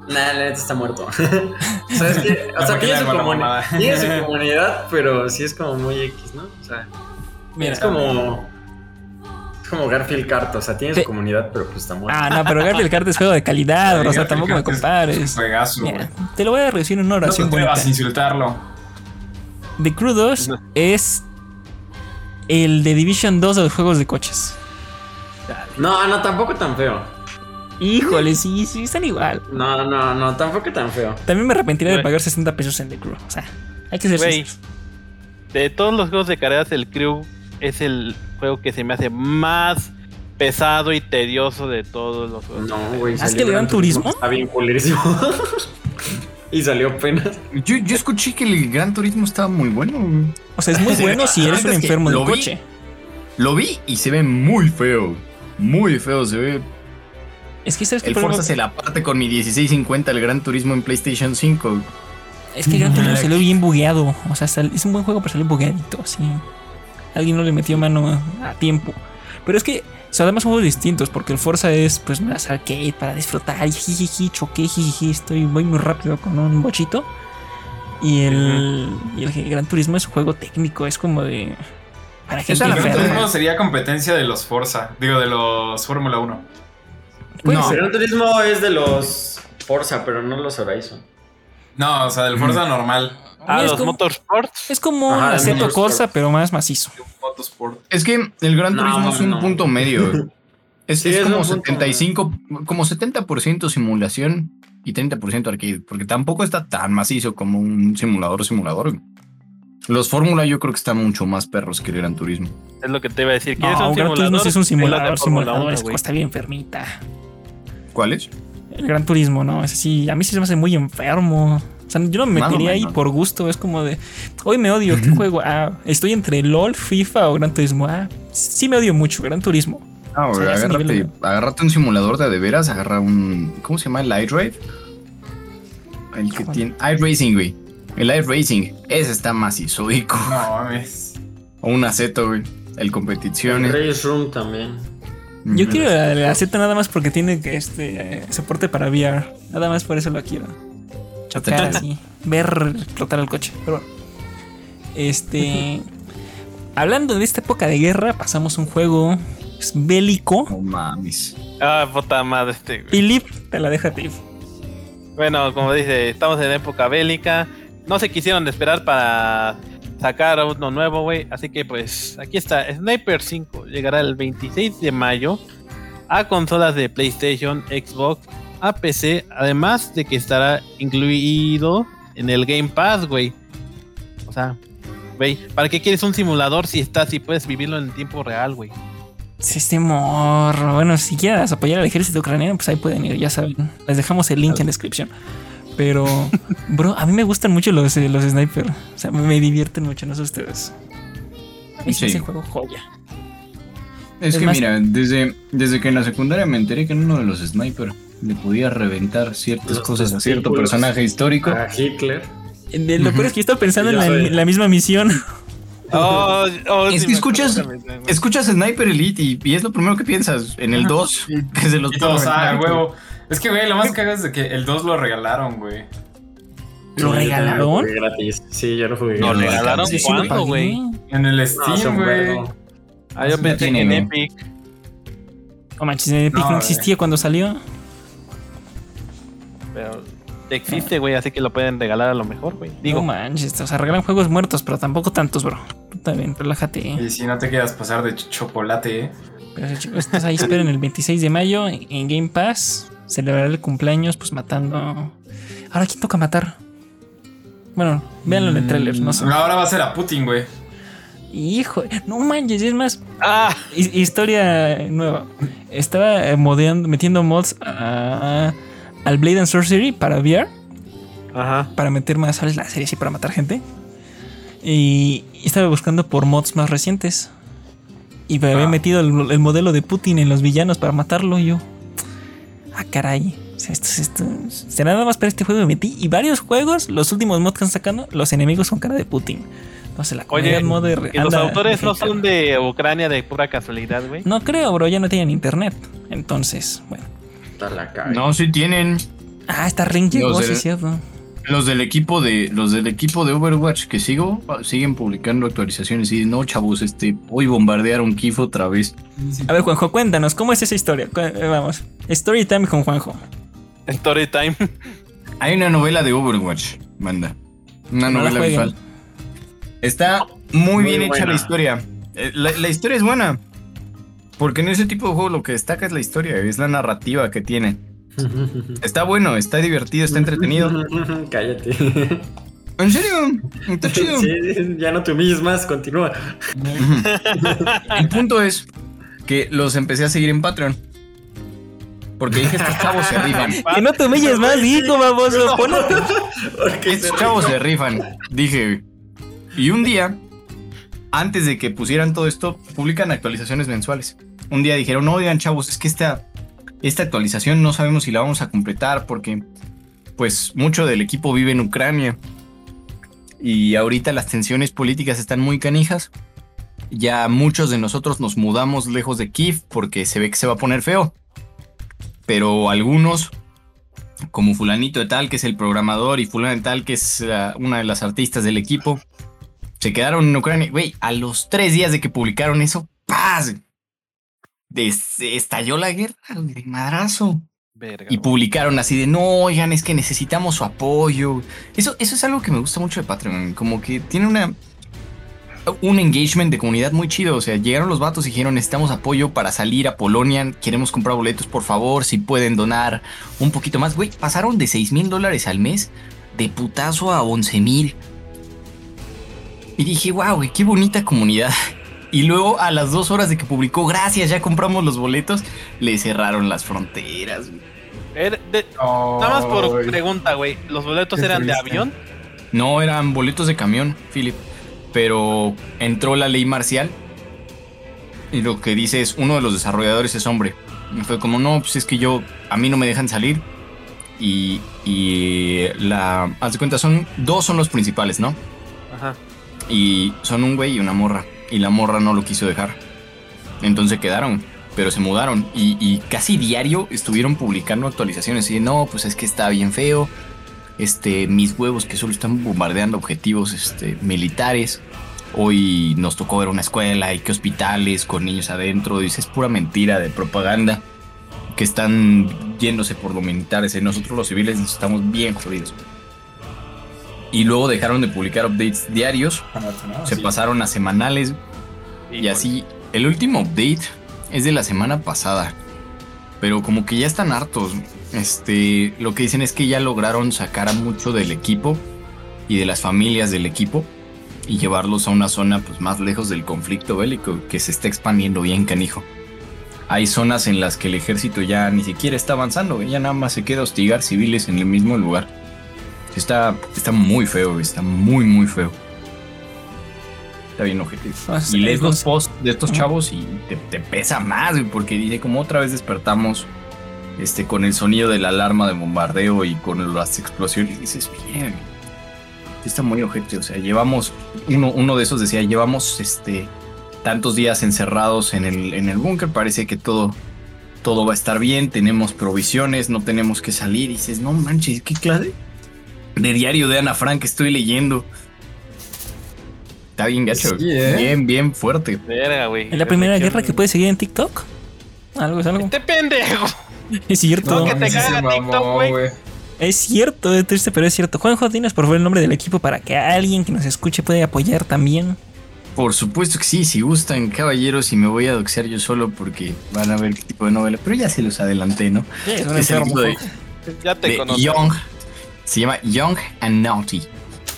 Nah, la neta está muerto. o sea, es que. O sea, ¿Para qué tiene su, hago la comuni- mamada? tiene su comunidad, pero sí es como muy X, ¿no? O sea, Mira, es como. Es como Garfield Kart, o sea, tiene Te- su comunidad, pero pues está muerto. Ah, no, pero Garfield Kart es juego de calidad, bro, o sea, Garfield tampoco me Kart es- compares. Juegazo, Mira, te lo voy a reducir en una No te oración bonita. atrevas a insultarlo. The Crew 2 No. es el de Division 2 de los juegos de coches. No, no, tampoco tan feo. Híjole, sí, sí, están igual. No, no, no, tampoco tan feo. También me arrepentiría de pagar 60 pesos en The Crew. O sea, hay que ser sinceros. De todos los juegos de carreras, el Crew es el juego que se me hace más pesado y tedioso de todos los juegos. No, güey. ¿Ah, es salió que le dan turismo? Está bien culerísimo. y salió apenas. Yo, yo escuché que el Gran Turismo estaba muy bueno. O sea, es muy bueno si eres un enfermo de coche. Lo vi y se ve muy feo. Muy feo, se ve. Es que sabes que El Forza se la parte con mi 1650, el Gran Turismo en PlayStation 5. Es que Gran Turismo salió bien bugueado. O sea, sal- es un buen juego, pero salió bugueadito, sí. Alguien no le metió mano a, a tiempo. Pero es que sea, además son juegos distintos, porque el Forza es pues más arcade para disfrutar y jijiji, choqué, jijiji, estoy muy muy rápido con un bochito. Y el, y el Gran Turismo es un juego técnico, es como de... Para gente El Gran. Turismo sería competencia de los Forza, digo, de los Fórmula 1. Puede No. ser. Gran Turismo es de los Forza, pero no los Horizon. No, o sea, del Forza normal. Ah, es los como- Motorsports. Es como Ajá, un Motorsport. Corsa, pero más macizo. Motorsport. Es que el Gran No, Turismo es un no. punto medio. Es, Sí, es es como un punto 75, como 70% simulación y 30% arcade, porque tampoco está tan macizo como un simulador simulador. Los Fórmula yo creo que están mucho más perros que el Gran Turismo. Es lo que te iba a decir. ¿Quieres No, un Gran simulador? Turismo sí es un Es simulador, simulador, 1, es güey. está bien enfermita. ¿Cuáles? El Gran Turismo, ¿no? Es así, a mí sí se me hace muy enfermo. O sea, yo no me metería ahí por gusto, es como de, hoy me odio, ¿qué juego? Ah, estoy entre LOL, FIFA o Gran Turismo. Ah, sí me odio mucho, Gran Turismo. Ah, O sea, agárrate, nivel agárrate un simulador de de veras, agarra un. ¿Cómo se llama? El iDrive. El que ¿Cuál? tiene. iRacing, güey. El iRacing. Ese está macizoico. No mames. O un aceto, güey. El competiciones. Race Room también. Yo quiero la, la Z nada más porque tiene que, este eh, soporte para VR. Nada más por eso lo quiero. Chocar así, ver explotar el coche. Pero bueno. Este. hablando de esta época de guerra, pasamos un juego pues, bélico. No mames. Ah, puta madre este, güey. Philip, te la deja a ti. Bueno, como dice, estamos en época bélica. No se quisieron esperar para sacar uno nuevo, güey. Así que pues aquí está. Sniper 5 llegará el 26 de mayo a consolas de PlayStation, Xbox, a PC. Además de que estará incluido en el Game Pass, güey. O sea, güey, ¿para qué quieres un simulador si estás si puedes vivirlo en tiempo real, güey? Sí, Este morro. Bueno, si quieres apoyar al ejército ucraniano, pues ahí pueden ir, ya saben. Les dejamos el link en descripción. Pero, bro, a mí me gustan mucho los, eh, los sniper. O sea, me divierten mucho, no sé ustedes. A mí sí. Sí. ese juego joya. Es, Es que más- mira, desde, desde que en la secundaria me enteré que en uno de los sniper le podía reventar ciertas Los cosas a cierto personaje histórico. A Hitler. Eh, Lo peor es que yo estaba pensando en la, misma misión. Oh, oh, Es sí que me escuchas-. Escuchas Sniper Elite y, y es lo primero que piensas en el 2. Que se los ah, huevo. Es que, güey, lo más cagado es de que el 2 lo regalaron, güey. ¿Lo yo regalaron? lo gratis. Sí, yo lo jugué ¿Lo regalaron Sí, cuándo, güey? En el No, Steam, güey. vergo. Ah, yo pensé en. Epic. No manches, Epic No, no existía cuando salió. Pero existe, güey, así que lo pueden regalar a lo mejor, güey. Digo, no manches, o sea, regalan juegos muertos, pero tampoco tantos, bro. Tú también, relájate. Y si no te quieras pasar de ch- chocolate, ¿eh? Pero chicos, estás ahí, esperen el 26 de mayo en en Game Pass. Celebrar el cumpleaños, pues matando. Ahora, ¿quién toca matar? Bueno, véanlo en el trailer, no sé. Ahora va a ser a Putin, güey. Hijo, no manches, es más, ah, hi- historia nueva. Estaba eh, modeando, metiendo mods a- al Blade and Sorcery para VR, ajá. para meter más, ¿sabes? La serie así para matar gente. Y, y estaba buscando por mods más recientes. Y me había Ah. metido el, el modelo de Putin en los villanos para matarlo. Y yo, ah, caray. O sea, esto, esto, será nada más para este juego me metí. Y varios juegos, los últimos mods que han sacado, los enemigos con cara de Putin. No sé, la Oye, modder ¿y los autores no son de Ucrania de pura casualidad, güey? No creo, bro, ya no tienen internet. Entonces, bueno. Está la. No, sí tienen. Ah, esta Ring llegó, Los sí, es cierto. Los del equipo de los del equipo de Overwatch que sigo siguen publicando actualizaciones y no, chavos, este hoy bombardearon Kiev otra vez. A ver, Juanjo, cuéntanos, ¿cómo es esa historia? Eh, Vamos, story time con Juanjo. Story time. Hay una novela de Overwatch, manda. Una No la novela visual. Está muy, Muy bien hecha la historia. Eh, La, la historia es buena. Porque en ese tipo de juego lo que destaca es la historia, es la narrativa que tiene. Está bueno, está divertido, está entretenido. Cállate. ¿En serio? Está chido. Sí, ya no te humilles más, continúa. El punto es que los empecé a seguir en Patreon. Porque dije, estos chavos se rifan. Que no te humilles más, hijo, baboso. Pon atención. Porque Estos chavos se rifan. Dije. Y un día, antes de que pusieran todo esto, publican actualizaciones mensuales. Un día dijeron, no, oigan, chavos, es que esta, esta actualización no sabemos si la vamos a completar porque, pues, mucho del equipo vive en Ucrania. Y ahorita las tensiones políticas están muy canijas. ya muchos de nosotros nos mudamos lejos de Kiev porque se ve que se va a poner feo. Pero algunos, como fulanito de tal, que es el programador, y fulano de tal, que es uh, una de las artistas del equipo, se quedaron en Ucrania. Güey, a los tres días de que publicaron eso, ¡paz! Estalló la guerra, güey, de madrazo. Verga, Y publicaron así de, no, oigan, es que necesitamos su apoyo. Eso, eso es algo que me gusta mucho de Patreon, como que tiene una... Un engagement de comunidad muy chido. O sea, llegaron los vatos y dijeron: Necesitamos apoyo para salir a Polonia. Queremos comprar boletos, por favor. Si pueden donar un poquito más. Güey, pasaron de 6 mil dólares al mes de putazo a 11 mil. Y dije: Wow, güey, qué bonita comunidad. Y luego, a las dos horas de que publicó, gracias, ya compramos los boletos, le cerraron las fronteras. güey. De- nada más por pregunta, güey. ¿Los boletos eran de avión? No eran boletos de camión, Philip. Pero entró la ley marcial. Y lo que dice es, uno de los desarrolladores es hombre. Y fue como, no, pues es que yo, a mí no me dejan salir. Y, y la, haz de cuenta, son, dos son los principales, ¿no? Ajá. Y son un güey y una morra. Y la morra no lo quiso dejar. Entonces quedaron, pero se mudaron. Y, y casi diario estuvieron publicando actualizaciones. Y no, pues es que está bien feo. Este, mis huevos que solo están bombardeando objetivos este, militares. Hoy nos tocó ver una escuela y que hospitales con niños adentro. Dice, es pura mentira de propaganda. Que están yéndose por los militares. Nosotros los civiles estamos bien jodidos. Y luego dejaron de publicar updates diarios se pasaron a semanales y así. El último update es de la semana pasada. Pero como que ya están hartos. Este, lo que dicen es que ya lograron sacar a mucho del equipo y de las familias del equipo y llevarlos a una zona pues más lejos del conflicto bélico que se está expandiendo bien canijo. Hay zonas en las que el ejército ya ni siquiera está avanzando, ya nada más se queda a hostigar civiles en el mismo lugar. Está, está muy feo, está muy muy feo. Está bien objetivo. Ah, Y lees es- los posts de estos chavos y te, te pesa más, porque dice como otra vez despertamos este, con el sonido de la alarma de bombardeo y con las explosiones. Y dices, bien, está muy ojete. O sea, llevamos, uno, uno de esos decía, llevamos este, tantos días encerrados en el, en el búnker, parece que todo, todo va a estar bien, tenemos provisiones, no tenemos que salir. Y dices, no manches, ¿qué clase de diario de Ana Frank estoy leyendo? Está bien gacho, Sí, ¿eh? bien, bien fuerte. Verga, güey. ¿Es la primera guerra que puedes seguir en TikTok? Algo es algo. Este pendejo. Es cierto. No, que te caga mamó, TikTok, güey. Es cierto, es triste, pero es cierto. Juanjo, dinos por favor el nombre del equipo para que alguien que nos escuche pueda apoyar también. Por supuesto que sí, si gustan, caballeros, y me voy a doxear yo solo porque van a ver qué tipo de novela, pero ya se los adelanté, ¿no? Es un Es el equipo de. Ya te de conozco. Young, se llama Young and Naughty,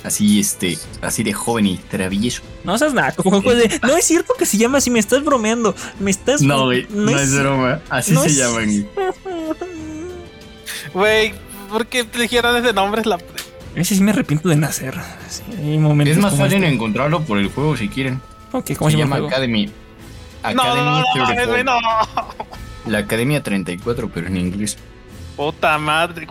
así este, así de joven y travieso. No seas de- No es cierto que se llama así, me estás bromeando. Me estás. No, güey, no, es broma, así no se es- llaman. güey. ¿por qué te dijeron ese nombre? Es la... Ese sí me arrepiento de nacer. Sí, hay Es más fácil este. encontrarlo por el juego si quieren. Ok, ¿cómo Se se llama llama? Academy. No, no, Academy no, no, mames, 34. güey, no. La Academia 34, pero en inglés. Puta madre.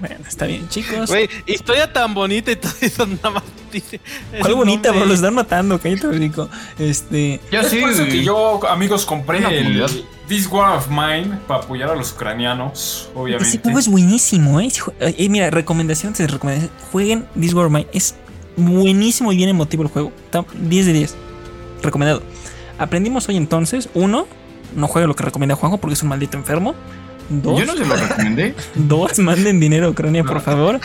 Bueno, está bien, chicos. Güey, historia tan bonita y todo eso nada más dice. ¿Cuál el bonita, bro? Los están matando, cállate, rico. Este. Ya Es sí, por eso güey. que yo, amigos, compré comunidad. el This War of Mine para apoyar a los ucranianos, Ese obviamente. juego es buenísimo, ¿eh? Ese jue- eh, mira, recomendación de recomendación. Jueguen This War of Mine. Es buenísimo y bien emotivo el juego. Está 10 de 10. Recomendado. Aprendimos hoy entonces, uno, no juegue lo que recomienda Juanjo porque es un maldito enfermo. Dos, Yo no se lo recomendé. dos manden dinero a Ucrania, por No. favor.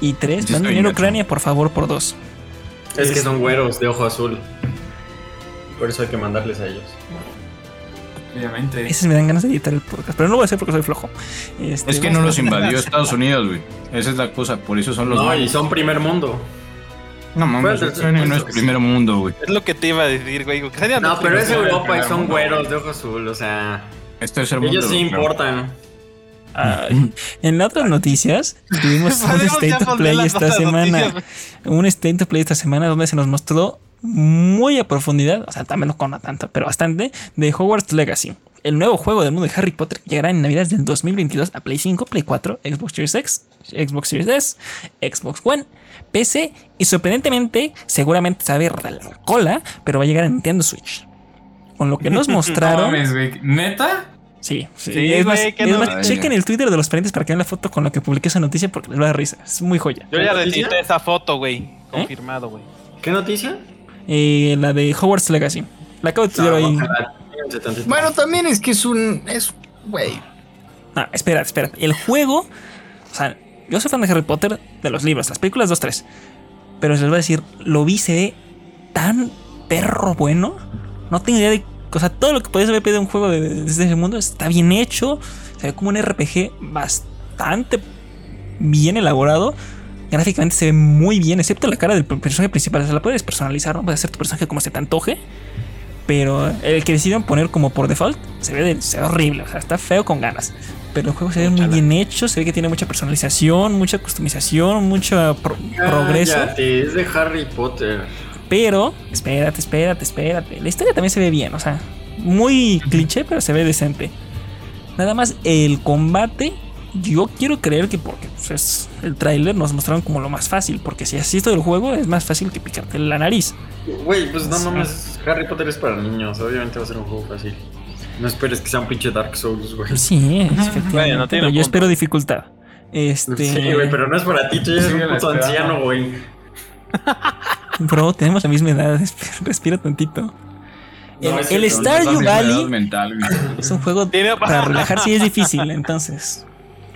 Y tres, Yo manden dinero a. Ucrania, por favor, por dos. Es que son güeros de ojo azul. Por eso hay que mandarles a ellos. Obviamente. Esos me dan ganas de editar el podcast, pero no lo voy a hacer porque soy flojo. Este, Es que no los invadió Estados Unidos, güey. Esa es la cosa, por eso son los No, y malos. son primer mundo. No mames, Ucrania no es primer mundo, güey. Es lo que te iba a decir, güey. Ucrania No, pero es Europa y son mundo. güeros de ojo azul, o sea. Esto es el mundo. Ellos sí importan. Ay, en otras noticias, tuvimos un State of Play esta semana. noticias. Un State of Play esta semana donde se nos mostró muy a profundidad, o sea, también no con tanto, pero bastante, de Hogwarts Legacy. El nuevo juego del mundo de Harry Potter que llegará en Navidad del 2022 a Play 5, Play 4, Xbox Series X, Xbox Series S, Xbox One, PC y sorprendentemente, seguramente sabe la cola, pero va a llegar a Nintendo Switch. Con lo que nos No mostraron. ¿Neta? Sí, sí. Sí, es más, güey, que es no- más, Ay, chequen el Twitter de los parientes para que vean la foto con la que publiqué esa noticia porque les va a dar risa. Es muy joya. Yo ya recibí esa foto, güey. Confirmado, güey. ¿Qué noticia? Eh, la de Hogwarts Legacy. La acabo de estudiar No, ahí. Bueno, también es que es un. Es. Güey. Ah, espera, espera. El juego. O sea, yo soy fan de Harry Potter de los libros, las películas 2, 3. Pero les voy a decir, lo vi, se ve tan perro bueno. No tengo idea de. O sea, todo lo que podías haber pedido un juego de, de- desde ese mundo está bien hecho. Se ve como un RPG bastante bien elaborado. Gráficamente se ve muy bien, excepto la cara del personaje principal. O sea, la puedes personalizar, ¿no? Puedes hacer tu personaje como se te antoje. Pero el que decidieron poner como por default se ve, de- se ve horrible. O sea, está feo con ganas. Pero el juego se ve muy bien hecho. Se ve que tiene mucha personalización, mucha customización, mucho pro- progreso. Cállate, es de Harry Potter. Pero, espérate, espérate, espérate. La historia también se ve bien, o sea, muy cliché, pero se ve decente. Nada más el combate, yo quiero creer que porque pues, es el tráiler nos mostraron como lo más fácil, porque si así es todo el juego es más fácil que picarte la nariz. Güey, pues no mames, Harry Potter es para niños, obviamente va a ser un juego fácil. No esperes que sea un pinche Dark Souls, güey. Sí, efectivamente, Bueno, no tiene pero yo punto. espero dificultad. Este, Sí, güey, pero no es para ti, tú eres un puto anciano, güey. bro, tenemos la misma edad, esp- respira tantito. El, No, el cierto, Stardew Valley mental. Es un juego para relajarse y es difícil, entonces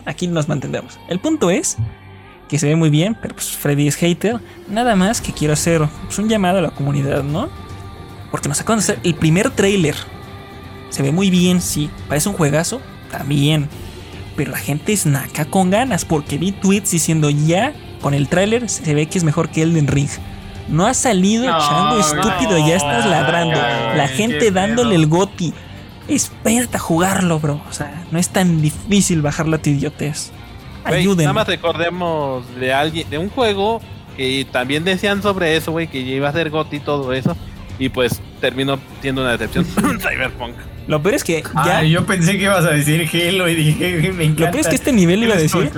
aquí nos mantendremos. El punto es que se ve muy bien, pero pues Freddy es hater. Nada más que quiero hacer pues, un llamado a la comunidad, ¿no? Porque nos acaban de hacer el primer trailer. Se ve muy bien, sí. Parece un juegazo, también. Pero la gente es naca con ganas, porque vi tweets diciendo ya con el tráiler se ve que es mejor que Elden Ring. No ha salido No, chango estúpido, ya estás no, ladrando. La gente dándole el goti. Espérate a jugarlo, bro. O sea, no es tan difícil bajarlo a tu idiotez. Ayúdenme. Nada más recordemos de alguien, de un juego que también decían sobre eso, güey, que iba a ser GOTY y todo eso. Y pues terminó siendo una decepción. Cyberpunk. Lo peor es que ya. Ah, yo pensé que ibas a decir Halo y dije, me encanta. Lo peor es que este nivel iba a decir.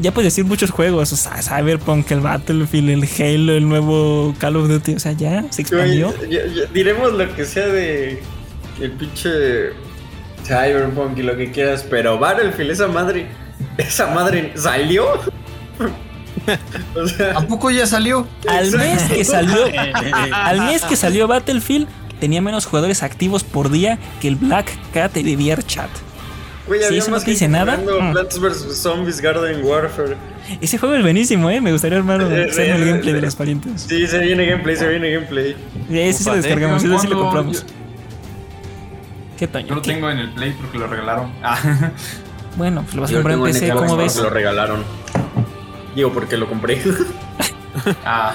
Ya puedes decir muchos juegos. O sea, Cyberpunk, el Battlefield, el Halo, el nuevo Call of Duty. O sea, ya se expandió. diremos lo que sea de el pinche Cyberpunk y lo que quieras, pero Battlefield, esa madre, esa madre salió. o sea, ¿A poco ya salió? Al mes que salió. al mes que salió Battlefield, tenía menos jugadores activos por día que el Black Cat de güey, Sí, había eso no más te dice nada. Mm. Plants vs Zombies Garden Warfare. Ese juego es buenísimo, eh. Me gustaría armar Eh, hacer el eh, gameplay de eh, los parientes. Sí, se viene gameplay, se viene gameplay. Sí, ese sí lo descargamos, ese sí lo compramos. ¿Qué Toño? yo lo tengo en el Play porque lo regalaron. Ah, Bueno, pues lo vas a comprar en PC, ¿cómo porque ves? Lo regalaron. Digo, porque lo compré. ah,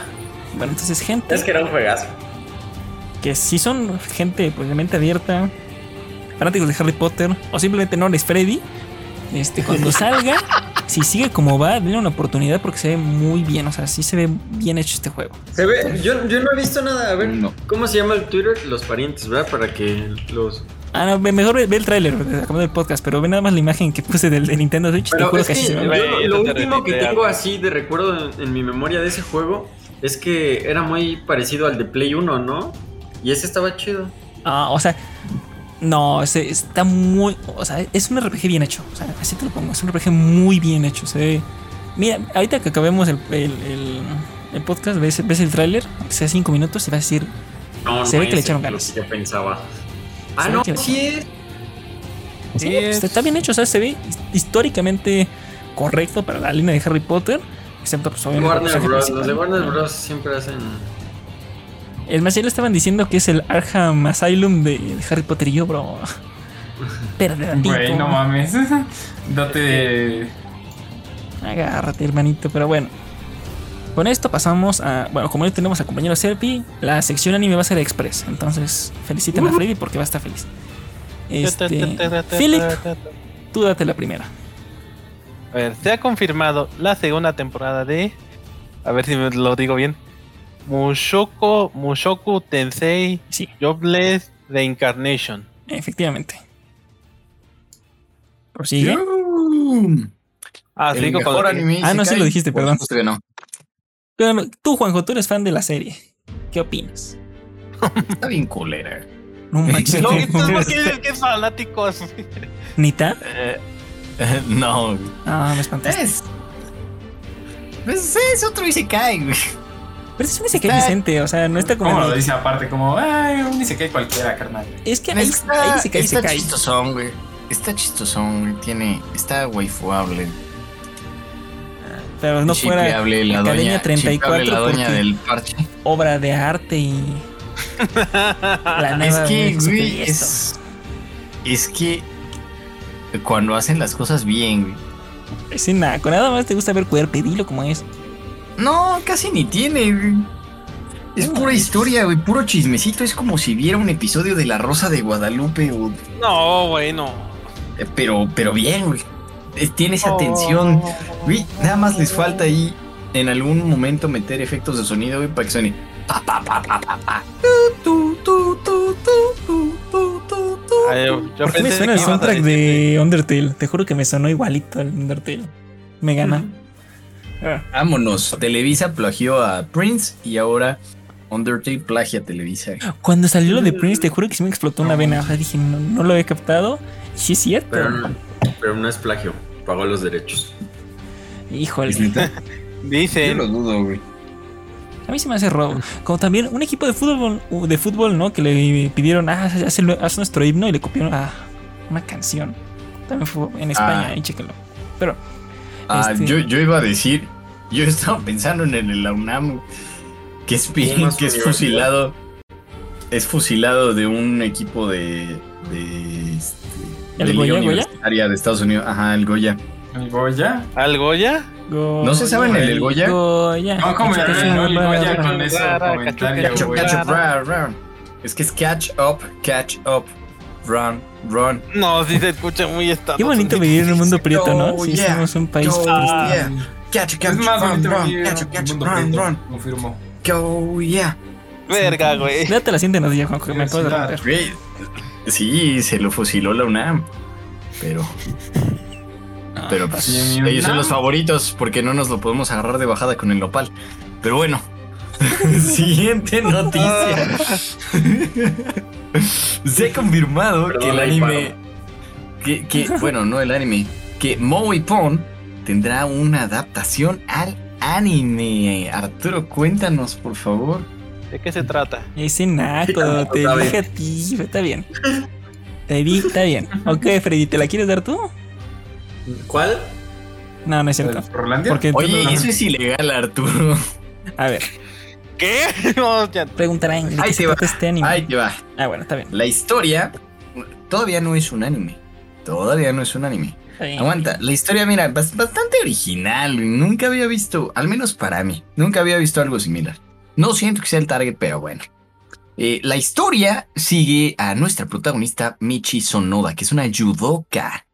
Bueno, entonces, gente, es que era un juegazo. Que si son gente pues de mente abierta, fanáticos de Harry Potter, o simplemente no eres Freddy, este, cuando salga, si sigue como va, denle una oportunidad porque se ve muy bien, o sea, sí se ve bien hecho este juego. Se ve, yo, yo no he visto nada. A ver, No. ¿cómo se llama el Twitter? Los parientes, ¿verdad? Para que los. Ah, no, mejor ve, ve el tráiler, acabamos del podcast, pero ve nada más la imagen que puse del, de Nintendo Switch, te Pero juro es que que así se ve. yo Güey, lo, último que tengo así de recuerdo en, en mi memoria de ese juego es que era muy parecido al de Play 1, ¿no? Y ese estaba chido. Ah, o sea, no, ese está muy. O sea, es un RPG bien hecho. O sea, así te lo pongo. Es un RPG muy bien hecho. Se ve. Mira, ahorita que acabemos el, el, el- el podcast, ves, ves el tráiler, aunque sea cinco minutos, y vas a decir. No, Se no ve que le echaron ganas. Yo pensaba. Ah, no, le- sí es. Sí, Sí, pues, es- está bien hecho. O sea, se ve históricamente correcto para la línea de Harry Potter. Excepto, pues, obviamente. Warner Bros. Los de. Warner Bros. siempre hacen. El más ya le estaban diciendo que es el Arkham Asylum de, de Harry Potter y yo, bro. Tantito. güey, no mames. Date. Agárrate, hermanito, pero bueno. Con esto pasamos a. Bueno, como ya tenemos a compañero Serpi, la sección anime va a ser express. Entonces, feliciten a Freddy porque va a estar feliz. Este. Philip, tú date la primera. A ver, se ha confirmado la segunda temporada de. A ver si me lo digo bien. Mushoku, Mushoku Tensei Sí, Jobless Reincarnation. efectivamente. Prosigue. Mm. Ah, El mejor que- anime Ah, no, sí lo dijiste, perdón. que no. Pero tú, Juanjo, tú eres fan de la serie. ¿Qué opinas? Está bien culera. No manches. No, ¿por qué, qué fanáticos? ¿Nita? Eh, eh, no, Ah, me espantaste. es. Pues es otro Isekai, güey. Pero es un Isekai Está- decente, o sea, no está como. ¿Cómo lo dice aparte? Como, ay, un Isekai cualquiera, carnal. Es que hay, Está, hay Isekai, está Isekai. chistosón, güey. Está chistosón, güey. Tiene. Está waifuable. Pero no fuera la Academia doña, 34 chipeable la doña porque- del parche. obra de arte y. La Es nueva que, güey, es. Es que. Cuando hacen las cosas bien, güey. Es naco, nada más te gusta ver cuerpo, dilo como es. No, casi ni tiene, güey. Es No, pura es- historia, güey, puro chismecito. Es como si viera un episodio de La Rosa de Guadalupe, o- No, güey, no. eh, pero, pero bien, güey. Eh, Tiene Oh. esa tensión. Güey, nada más les falta ahí en algún momento meter efectos de sonido, güey, para que suene. Pa, pa, pa, pa, pa, pa. Tu, tu, tu, tu, tu, tu, tu, tu. Ay, yo ¿Por qué me suena el soundtrack de Undertale? Te juro que me sonó igualito al Undertale. Me gana. Vámonos. Televisa plagió a Prince y ahora Undertale plagia a Televisa. Cuando salió lo de Prince, te juro que sí me explotó una vena. O sea, dije, no, no lo había captado. Y sí es cierto. Pero no, pero no es plagio. Pagó los derechos. Híjole. ¿Es neta? Yo Dice, lo dudo, güey. A mí se me hace robo. Como también un equipo de fútbol, uh, de fútbol, ¿no? Que le pidieron, ah, haz, haz nuestro himno y le copiaron a una canción. También fue en España, Ah. ahí chéquenlo. Pero, Ah, Este- yo, yo iba a decir, yo estaba pensando en el UNAM, que es, que es fusilado, es fusilado de un equipo de, de, este, ¿El de Goya, Goya? Universitaria de Estados Unidos, ajá, el Goya. ¿El Goya? ¿algo ya? ¿No se saben el, el Goya? Goya. No, como Cacho, el cacho, Goya con ese comentario, Catch up, güey. catch up, run, run. Es que es catch up, catch up, run, run. No, sí se escucha muy estado. Qué bonito vivir en un mundo prieto, ¿no? Oh, Si yeah. somos un país. Go, prieto. yeah. Catch, catch, Es más run, run, catch, catch, run, run. Confirmo. Go, yeah. Verga, güey. Date la siguiente noticia, Juanjo, que me acabo de Universidad. romper. Güey, Sí, se lo fusiló la UNAM. Pero. Pero pues, ¿y mi ellos son los favoritos porque no nos lo podemos agarrar de bajada con el nopal. Pero bueno. Siguiente noticia. Se ha confirmado Perdón, que el anime. Que, que, bueno, no el anime. Que Moe Pon tendrá una adaptación al anime. Arturo, cuéntanos, por favor. ¿De qué se trata? Ese naco, te dije a ti. Está bien. Te di, está bien. Ok, Freddy, ¿te la quieres dar tú? ¿Cuál? No, no es cierto. Porque Oye, no- eso es ilegal, Arturo. A ver, ¿Qué? No, ya. preguntarán ¿de Ahí qué se va. trata este anime? Ahí te va. Ah, bueno, está bien. La historia todavía no es un anime. Todavía no es un anime. Aguanta, la historia, mira, bas- bastante original. Nunca había visto, al menos para mí, nunca había visto algo similar. No siento que sea el target, pero bueno. Eh, la historia sigue a nuestra protagonista Michi Sonoda, que es una judoka.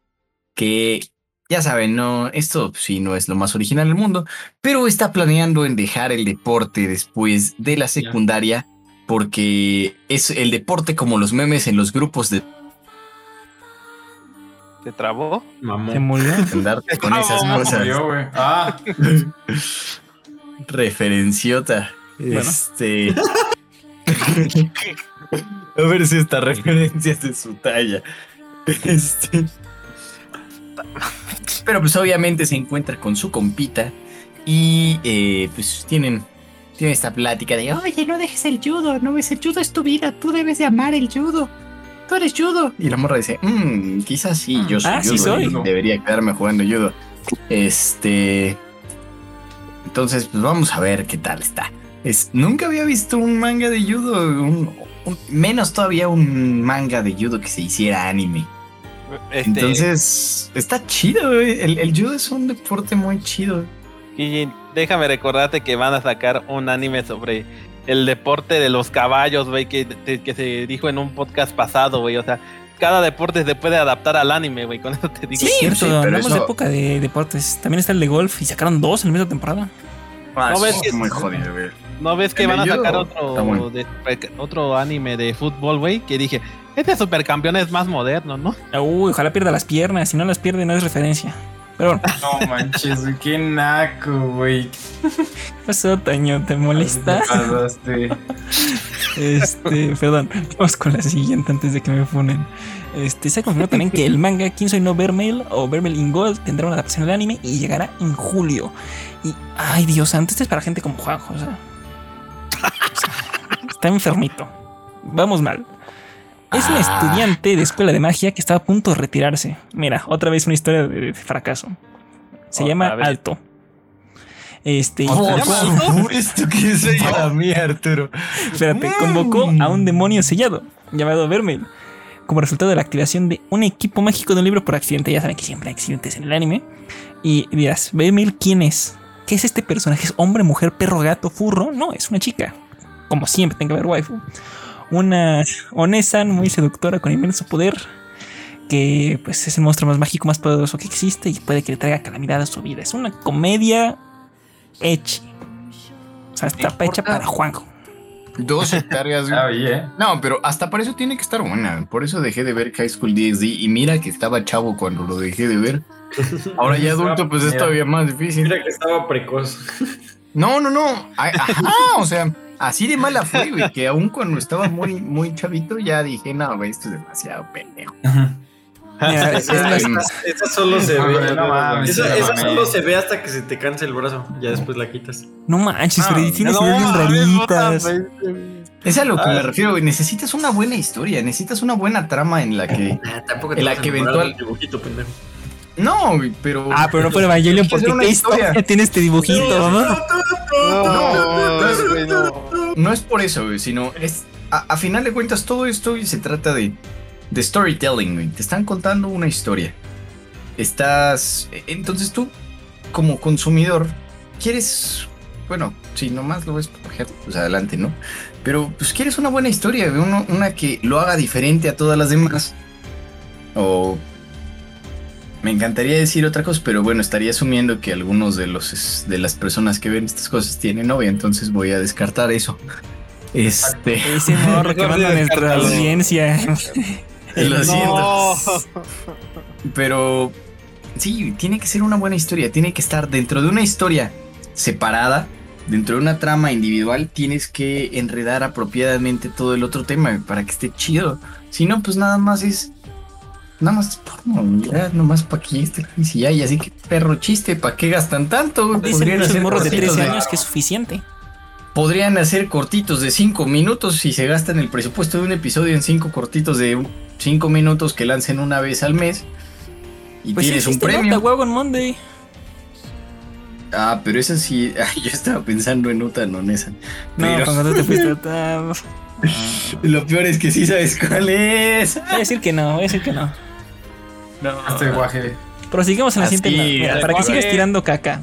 Que, ya saben, no, esto sí no es lo más original del mundo, pero está planeando en dejar el deporte después de la secundaria, porque es el deporte como los memes en los grupos de ¿Se trabó? Mamón. Se murió. andar con esas cosas. Murió, güey. Ah, Referenciota. Bueno. Este. A ver si esta referencia es de su talla. Este. Pero pues obviamente se encuentra con su compita y eh, pues tienen, tienen esta plática de, oye, no dejes el judo, no ves, el judo es tu vida, tú debes de amar el judo. Tú eres judo. Y la morra dice, "Mm, quizás sí, yo soy Ah, sí judo soy. debería quedarme jugando judo. Este... Entonces, pues vamos a ver qué tal está. Es, nunca había visto un manga de judo, un- un- menos todavía un manga de judo que se hiciera anime. Este, Entonces, está chido, güey. El, el judo es un deporte muy chido. Déjame recordarte que van a sacar un anime sobre el deporte de los caballos, güey, que, te- que se dijo en un podcast pasado, güey. O sea, cada deporte se puede adaptar al anime, güey. Con eso te digo. Sí, es cierto, sí, pero hablamos de época de deportes. También está el de golf y sacaron dos en la misma temporada. Ah, ¿No ves es que- muy jodido, güey. ¿No ves que El van a sacar otro, de- otro anime de fútbol, güey? Que dije, este supercampeón es más moderno, ¿no? Uy, ojalá pierda las piernas. Si no las pierde, no es referencia. Pero bueno, No manches, güey, qué naco, güey. ¿qué pasó, Taño? ¿Te molesta? Te pasaste. Este, perdón, vamos con la siguiente antes de que me funen. Este, se ha confirmado también que el manga Kinsoi no Vermeil o Vermeil in Gold tendrá una adaptación al anime y llegará en julio. Y, ay, Dios santo, este es para gente como Juanjo, o sea. o sea, está enfermito. Vamos mal. Es un estudiante de escuela de magia que estaba a punto de retirarse. Mira, otra vez una historia de, fracaso. Se Oh, llama a. Alto. Este, Oh, ¿Esto qué es para mí, Arturo? Espérate, convocó a un demonio sellado llamado Vermeil como resultado de la activación de un equipo mágico de un libro por accidente. Ya saben que siempre hay accidentes en el anime. Y dirás, ¿Vermeil quién es? ¿Qué es este personaje? ¿Es hombre, mujer, perro, gato, furro? No, es una chica. Como siempre, tenga que haber waifu. Una Onesan muy seductora con inmenso poder. Que pues es el monstruo más mágico, más poderoso que existe y puede que le traiga calamidad a su vida. Es una comedia hecha. O sea, está hecha para Juanjo. Dos hectáreas. Ah, oye, ¿eh? No, pero hasta para eso tiene que estar buena. Por eso dejé de ver High School DxD. Y mira que estaba chavo cuando lo dejé de ver. Ahora ya adulto, pues es todavía más difícil. Mira que estaba precoz. No, no, no. Ajá, o sea, así de mala fue, güey. Que aún cuando estaba muy, muy chavito, ya dije, no, güey, esto es demasiado pendejo. Mira, es Esa, solo se ve. no mames, esa, solo se ve hasta que se te canse el brazo. Ya después la quitas. No manches, No, Freddy, tienes No, ideas raritas. Es a lo que Ah. me refiero, güey. Necesitas una buena historia, necesitas una buena trama en la que. Ah, tampoco En la que eventual- dibujito, pendejo. No, pero. Ah, pero no fue Evangelion porque una qué historia. historia tiene este dibujito, ¿no? No, no. No es por eso, güey, sino es. A, a final de cuentas, todo esto se trata de. De storytelling, güey. Te están contando una historia. Estás. Entonces tú, como consumidor, quieres. Bueno, si nomás lo ves, pues adelante, ¿no? Pero pues quieres una buena historia, güey, uno- una que lo haga diferente a todas las demás. O. Me encantaría decir otra cosa, pero bueno, estaría asumiendo que algunos de los de las personas que ven estas cosas tienen novia, entonces voy a descartar eso. Este. Ese morro que manda a nuestra audiencia. Lo siento. No. Pero sí, tiene que ser una buena historia. Tiene que estar dentro de una historia separada, dentro de una trama individual. Tienes que enredar apropiadamente todo el otro tema para que esté chido. Si no, pues nada más es. Nada más porno, ya, nomás para que esté y ya, y así que perro chiste, ¿para qué gastan tanto? Dicen Podrían muchos hacer morros de cortitos 13 años que es suficiente. Podrían hacer cortitos de 5 minutos si se gastan el presupuesto de un episodio en 5 cortitos de 5 minutos que lancen una vez al mes. Y Pues tienes un premio. Nota Monday. Ah, pero esa sí. ay, yo estaba pensando en Uta. No, Pero cuando te fuiste a... lo peor es que sí sabes cuál es. Voy a decir que no, voy a decir que no. No. Este guaje. Prosigamos en la siguiente. Para que sigas tirando caca.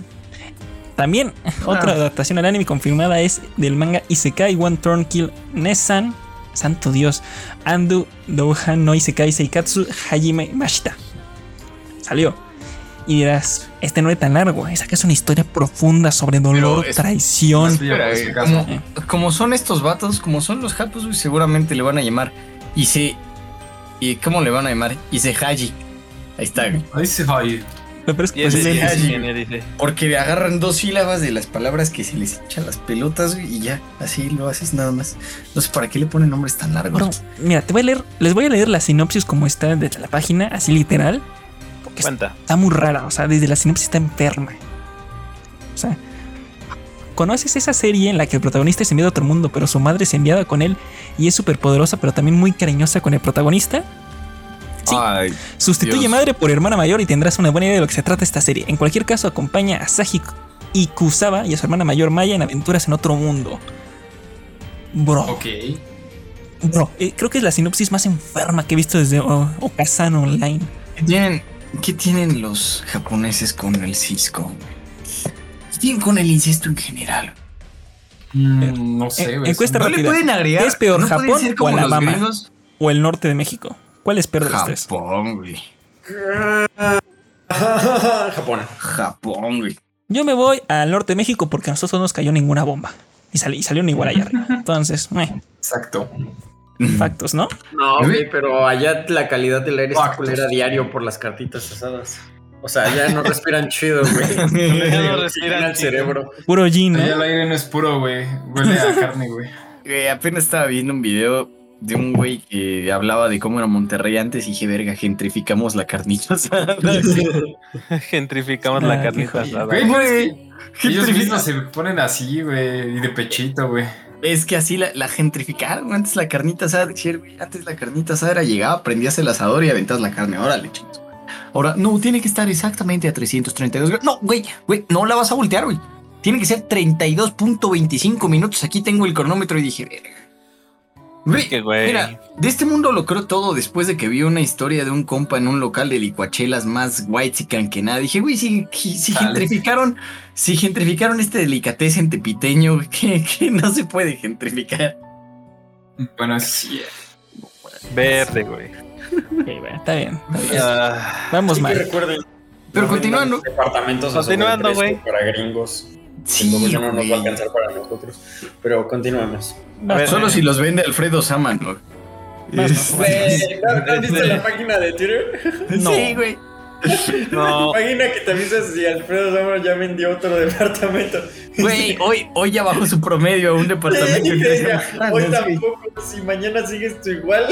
También, otra adaptación al anime confirmada es del manga Isekai One Turn Kill Nessan. Santo Dios. Andu Douhan no Isekai Seikatsu Hajime Mashita. Salió. Y dirás, este no es tan largo. Es acaso una historia profunda sobre dolor, es- traición. Espera, eh, caso. como, como son estos vatos, como son los jatos, seguramente le van a llamar. Y se. ¿Y cómo le van a llamar? Y se Haji. Ahí está, güey. Ahí se va a ir. Lo peor es que pues, es- dice. Porque agarran dos sílabas de las palabras que se les echan las pelotas, güey, y ya, así lo haces nada más. No sé para qué le ponen nombres tan largos. Bueno, mira, te voy a leer, les voy a leer la sinopsis como está desde la página, así literal. Porque Cuenta. está muy rara, o sea, desde la sinopsis está enferma. O sea, ¿conoces esa serie en la que el protagonista es enviado a otro mundo, pero su madre es enviada con él y es súper poderosa, pero también muy cariñosa con el protagonista? Sí. Ay, Sustituye Dios. madre por hermana mayor y tendrás una buena idea de lo que se trata esta serie. En cualquier caso, acompaña a Saji y Kusaba y a su hermana mayor Maya en aventuras en otro mundo. Bro, Ok. bro, eh, creo que es la sinopsis más enferma que he visto desde oh, Okazano Online. ¿qué tienen, ¿qué tienen los japoneses con el Cisco? ¿Qué tienen con el incesto en general? Mm, no sé, Eh, encuesta ¿No le rápida. pueden agregar? ¿Qué es peor, ¿No pueden Japón ser o como los Alabama? O el norte de México. ¿Cuál es peor de los tres? Japón, güey. Japón. Japón, güey. Yo me voy al norte de México porque a nosotros no nos cayó ninguna bomba. Y, sali- y salieron igual allá arriba. Entonces, eh, Exacto. factos, ¿no? No, güey, pero allá la calidad del aire Factos. culera diario por las cartitas asadas. O sea, ya no respiran chido, güey. Ya no respiran el cerebro. Puro gin, ¿no? el aire no es puro, güey. Huele a carne, güey. Güey, apenas estaba viendo un video de un güey que hablaba de cómo era Monterrey antes y dije, verga, gentrificamos la carnita asada. Gentrificamos Ah, la qué carnita asada. Güey, ellos mismos se ponen así, güey. Y de pechito, güey. Es que así la, la gentrificaron. Antes la carnita asada, antes la carnita asada era llegaba, prendías el asador y aventas la carne. Órale, chicos. Ahora, no, tiene que estar exactamente a 332 grados. No, güey, güey, no la vas a voltear, güey. Tiene que ser 32.25 minutos. Aquí tengo el cronómetro y dije, verga. Güey, que, güey. Mira, de este mundo lo creo todo después de que vi una historia de un compa en un local de licuachelas más white que nada. Dije, güey, si, si gentrificaron, si gentrificaron este delicatez tepiteño, que, que no se puede gentrificar. Bueno, sí. Verde, güey. Bueno, está bien. está bien. Ah, Vamos Sí mal. recuerden. Pero no continuando. Departamentos Continuando, güey. Para gringos. Sí, no nos va a alcanzar para nosotros. Pero continuamos. A ver, Solo si los vende Alfredo Saman, ¿no? Vas, Güey, ¿no- ¿no ¿Has visto la página de Twitter? No. Sí, güey. no. Página que te avisas si Alfredo Samar ya vendió otro departamento. Güey, hoy, hoy ya bajó su promedio a un departamento. Hoy güey. tampoco, si mañana sigues tú igual,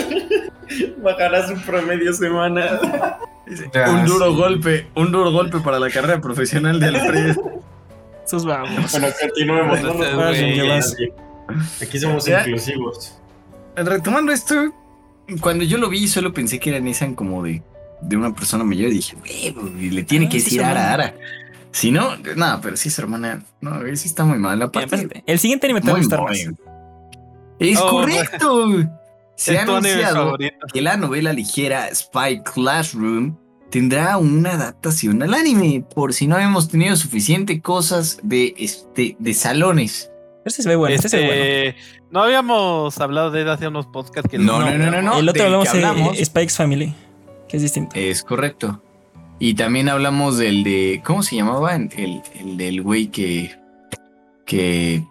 bajarás un promedio semana. Ya, Un duro sí. golpe, un duro golpe para la carrera profesional de Alfredo. Vamos. Bueno, continuemos. No nos. Aquí somos Ya. inclusivos. Retomando esto, cuando yo lo vi, solo pensé que era Nissan como de, de una persona mayor y dije, "Güey, le tiene Ah, que decir Ara. Ara. Si no, no, pero sí, su hermana, no, sí está muy mal. Aparte, El siguiente anime te va a gustar más. Es Oh, correcto. Se ha Es anunciado que la novela ligera Spy Classroom tendrá una adaptación al anime, por si no hemos tenido suficiente cosas de, este, de salones. Este se ve bueno, este, se ve bueno. Este, no habíamos hablado de él hace unos podcasts que No, no, no, no, no. el otro hablamos de hablamos- eh, Spike's Family, que es distinto. Es correcto. Y también hablamos del de. ¿Cómo se llamaba? El, el del güey que. que.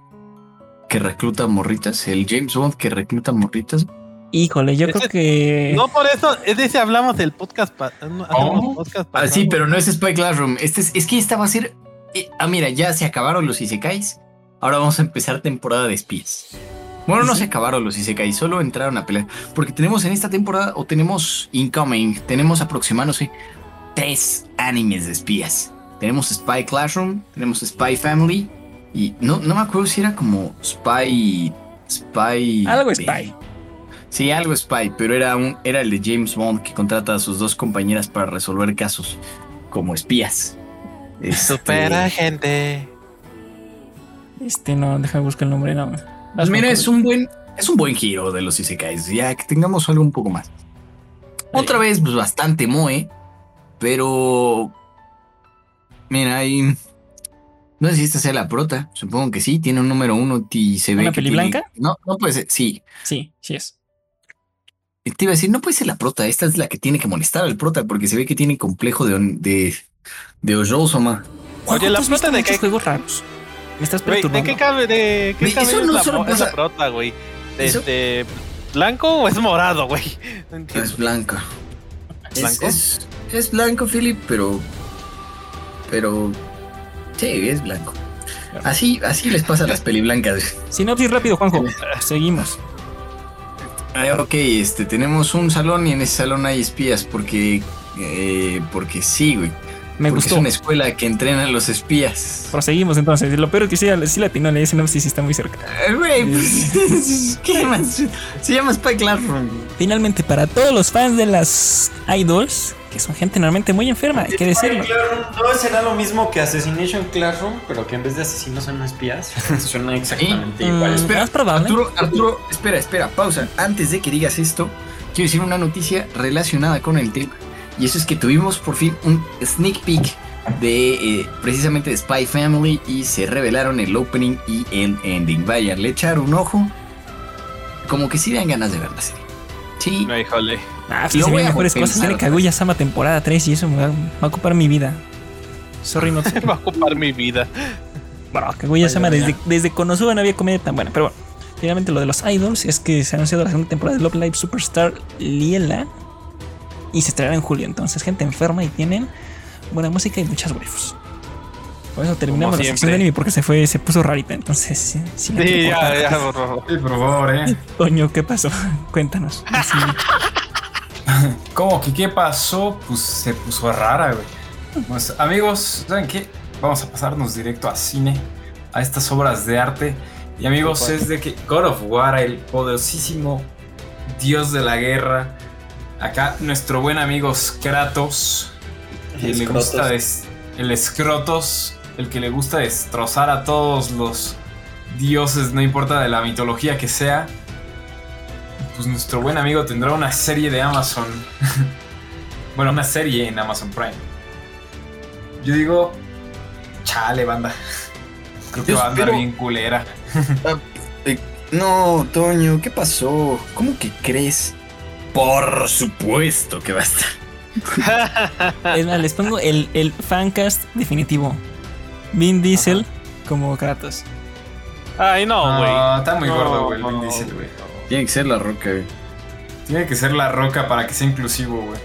que recluta morritas. El James Bond que recluta morritas. Híjole, yo Ese- creo que. No por eso, es de ese hablamos del podcast. pa- ¿Cómo? unos podcasts Ah, sí, pero no es Spy Classroom. Este es, es que esta va a ser. eh, ah, mira, ya se acabaron los Isekais. Ahora vamos a empezar temporada de espías. Bueno, no se acabaron los Isekais, solo entraron a pelear. Porque tenemos en esta temporada, o tenemos incoming, tenemos aproximándose tres animes de espías. Tenemos Spy Classroom, tenemos Spy Family, y no, no me acuerdo si era como Spy. Spy. Algo Spy. Sí, algo Spy, pero era, un, era el de James Bond que contrata a sus dos compañeras para resolver casos como espías. Este, Super agente. Este no, déjame buscar el nombre, no. Pues mira, es un buen, es un buen giro de los Isekais, ya que tengamos algo un poco más. Otra vez, pues bastante moe, pero. Mira, ahí. No sé si esta sea la prota, supongo que sí, tiene un número uno y se ve ¿Una que peli tiene- blanca? No, no puede ser, sí. Sí, sí es. Te iba a decir, no puede ser la prota, esta es la que tiene que molestar al prota, porque se ve que tiene complejo de, de, de Ojousoma. Oye, la ¿Tú has visto prota de qué- juegos raros. Me estás Güey, ¿de perturbando. qué cabe? ¿De qué cabe eso es no la, solo es pasa- prota, güey? Eso- Este, ¿Blanco o es morado, güey? No entiendo. Es blanco. Es, ¿Blanco? es, es blanco, Philip, pero. Pero. Sí, es blanco. Así, así les pasa a las peli blancas. Sinopsis rápido, Juanjo. Seguimos. Ah, ok, este, tenemos un salón y en ese salón hay espías porque. eh, porque sí, güey. Me porque gustó. es una escuela que entrena a los espías. Proseguimos entonces. Lo peor es que sí, sí latino, leí sinopsis y está muy cerca. Eh, Güey, pues, ¿qué más? Se llama Spy Classroom. Finalmente, para todos los fans de las idols, que son gente normalmente muy enferma, hay que decirlo. No será lo mismo que Assassination Classroom, pero que en vez de asesinos son espías. Suena exactamente Mm, igual. Espera, más probable. Arturo, Arturo, espera, espera, pausa. Antes de que digas esto, quiero decir una noticia relacionada con el tema. Y eso es que tuvimos por fin un sneak peek de eh, precisamente de Spy Family y se revelaron el opening y el ending. Vaya, le echar un ojo. Como que sí dan ganas de ver la serie. Sí, No, híjole. Ah, sí, se voy mejores cosas. compensar. Viene Kaguya-sama temporada 3 y eso me va, va a ocupar mi vida. Sorry, no te... Va a ocupar mi vida. Bueno, Kaguya-sama Vaya, desde, desde Konosuba no había comedia tan buena. Pero bueno, finalmente lo de los idols es que se ha anunciado la segunda temporada de Love Live Superstar Liela y se estrenará en julio. Entonces, gente enferma y tienen buena música y muchas waifus. Por eso terminamos la sección de anime porque se fue, se puso rarita. Entonces, sí, sí, Sí, ya, ya, por favor. Sí, por favor, eh. Toño, ¿qué pasó? Cuéntanos. Sí. ¿Cómo que qué pasó? Pues se puso rara, güey. Pues amigos, ¿saben qué? Vamos a pasarnos directo a cine, a estas obras de arte. Y amigos, es de que God of War, el poderosísimo dios de la guerra. Acá nuestro buen amigo Kratos, que le gusta el Scrotos, el que le gusta destrozar a todos los dioses, no importa de la mitología que sea. Pues nuestro buen amigo tendrá una serie de Amazon. bueno, una serie en Amazon Prime. Yo digo, chale, banda. Creo que Yo va a andar espero- bien culera. Eh, no, Toño, ¿qué pasó? ¿Cómo que crees? Por supuesto que va a estar. Es más, les pongo el, el fancast definitivo. Vin Diesel como Kratos. Ay, no, güey. No, está muy No, gordo, güey, el Vin Diesel, güey. Tiene que ser la roca, güey. Tiene que ser la roca para que sea inclusivo, güey.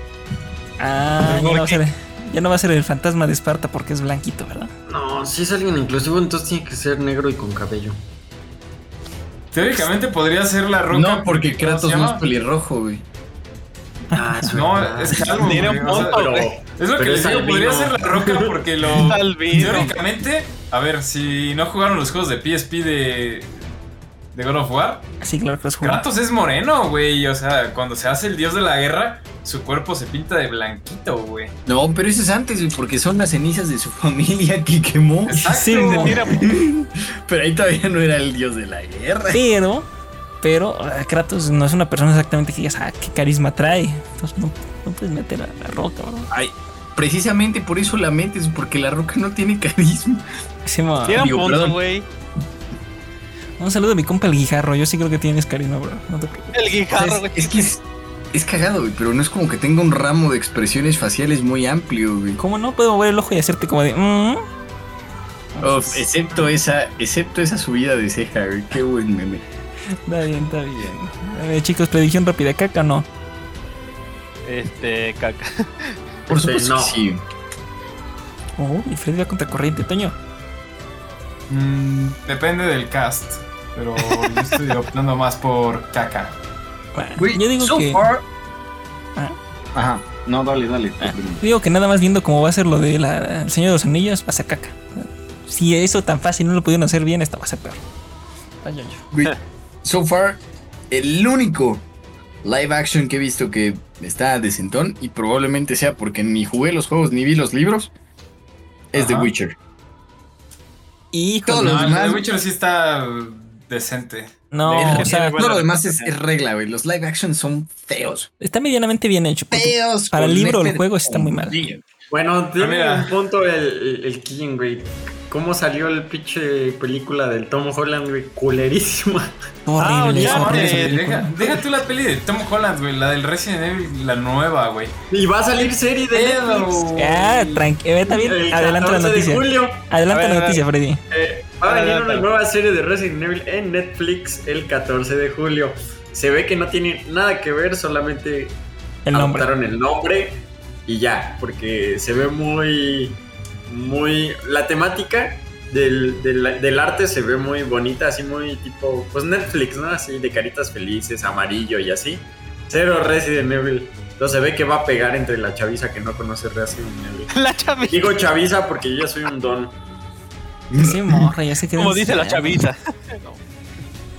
Ah, ya no, ¿Por va a ser, ya no va a ser el fantasma de Esparta porque es blanquito, ¿verdad? No, si es alguien inclusivo, entonces tiene que ser negro y con cabello. Teóricamente podría ser la roca. No, porque ¿cómo Kratos no es pelirrojo, güey. Ah, es No, verdad. es calvo. Tiene güey, un o sea, punto, pero-. Es lo que les es digo, podría ser la roca porque lo. Teóricamente, a ver, si no jugaron los juegos de PSP de. de God of War, Sí, claro que los. Kratos es moreno, güey. O sea, cuando se hace el dios de la guerra, su cuerpo se pinta de blanquito, güey. No, pero eso es antes, güey, porque son las cenizas de su familia que quemó. Exacto. Sí, no. Mira, Pero ahí todavía no era el dios de la guerra. Pero, pero ah, Kratos no es una persona exactamente que digas, ah, qué carisma trae. Entonces no, no puedes meter a la roca, bro. Ay, precisamente por eso la metes, porque la roca no tiene carisma. Sí, ma. tiene un Digo, punto, güey. Un saludo a mi compa el guijarro. Yo sí creo que tienes carisma, bro. No te preocupes. El guijarro, güey. es, es que es, es cagado, güey, pero no es como que tenga un ramo de expresiones faciales muy amplio, güey. ¿Cómo no puedo mover el ojo y hacerte como de. mm? Excepto esa, excepto esa subida de ceja, güey. Qué buen meme. Está bien, está bien. A ver, chicos, predicción rápida, caca o no. Este, caca. Por Este, supuesto no. sí. Oh, y Freddy va contra corriente, Toño. Mm, depende del cast. Pero yo estoy optando más por caca. Bueno, yo digo so que. far- Ah. Ajá. No, dale, dale. Ah, digo que nada más viendo cómo va a ser lo de la, el Señor de los Anillos, va a ser caca. Si eso tan fácil no lo pudieron hacer bien, esta va a ser peor. Ay, ay, ay. So far, el único live action que he visto que está decentón, y probablemente sea porque ni jugué los juegos ni vi los libros, es The. Witcher. Todos los No, el demás- The Witcher sí está decente. no, Es o sea, Todo lo demás es, representación. es regla, güey. Los live action son feos. está medianamente bien hecho. Feos. Para el libro o el juego sí está muy mal. Bueno, tiene mira. un punto el, el, el Killing, güey. ¿Cómo salió el pinche película del Tom Holland, güey? Culerísima. Horrible, es horrible esa mames, película. Deja, deja tú la peli de Tom Holland, güey. La del Resident Evil, la nueva, güey. Y va a salir serie de Netflix. Ah, tranquilo, está bien. El Adelanta la 14 de noticia. julio Adelanta A ver, la noticia, Freddy. eh, va a venir una nueva serie de Resident Evil en Netflix el 14 de julio. Se ve que no tiene nada que ver, solamente El nombre. el nombre y ya, porque se ve muy, muy, la temática del, del, del arte se ve muy bonita, así muy tipo, pues Netflix, ¿no? Así de caritas felices, amarillo y así. Cero Resident Evil. Entonces se ve que va a pegar entre la chaviza que no conoce Resident Evil. La chaviza. Digo chaviza porque yo ya soy un don. Sí, morra, ya se. Como dice la chaviza.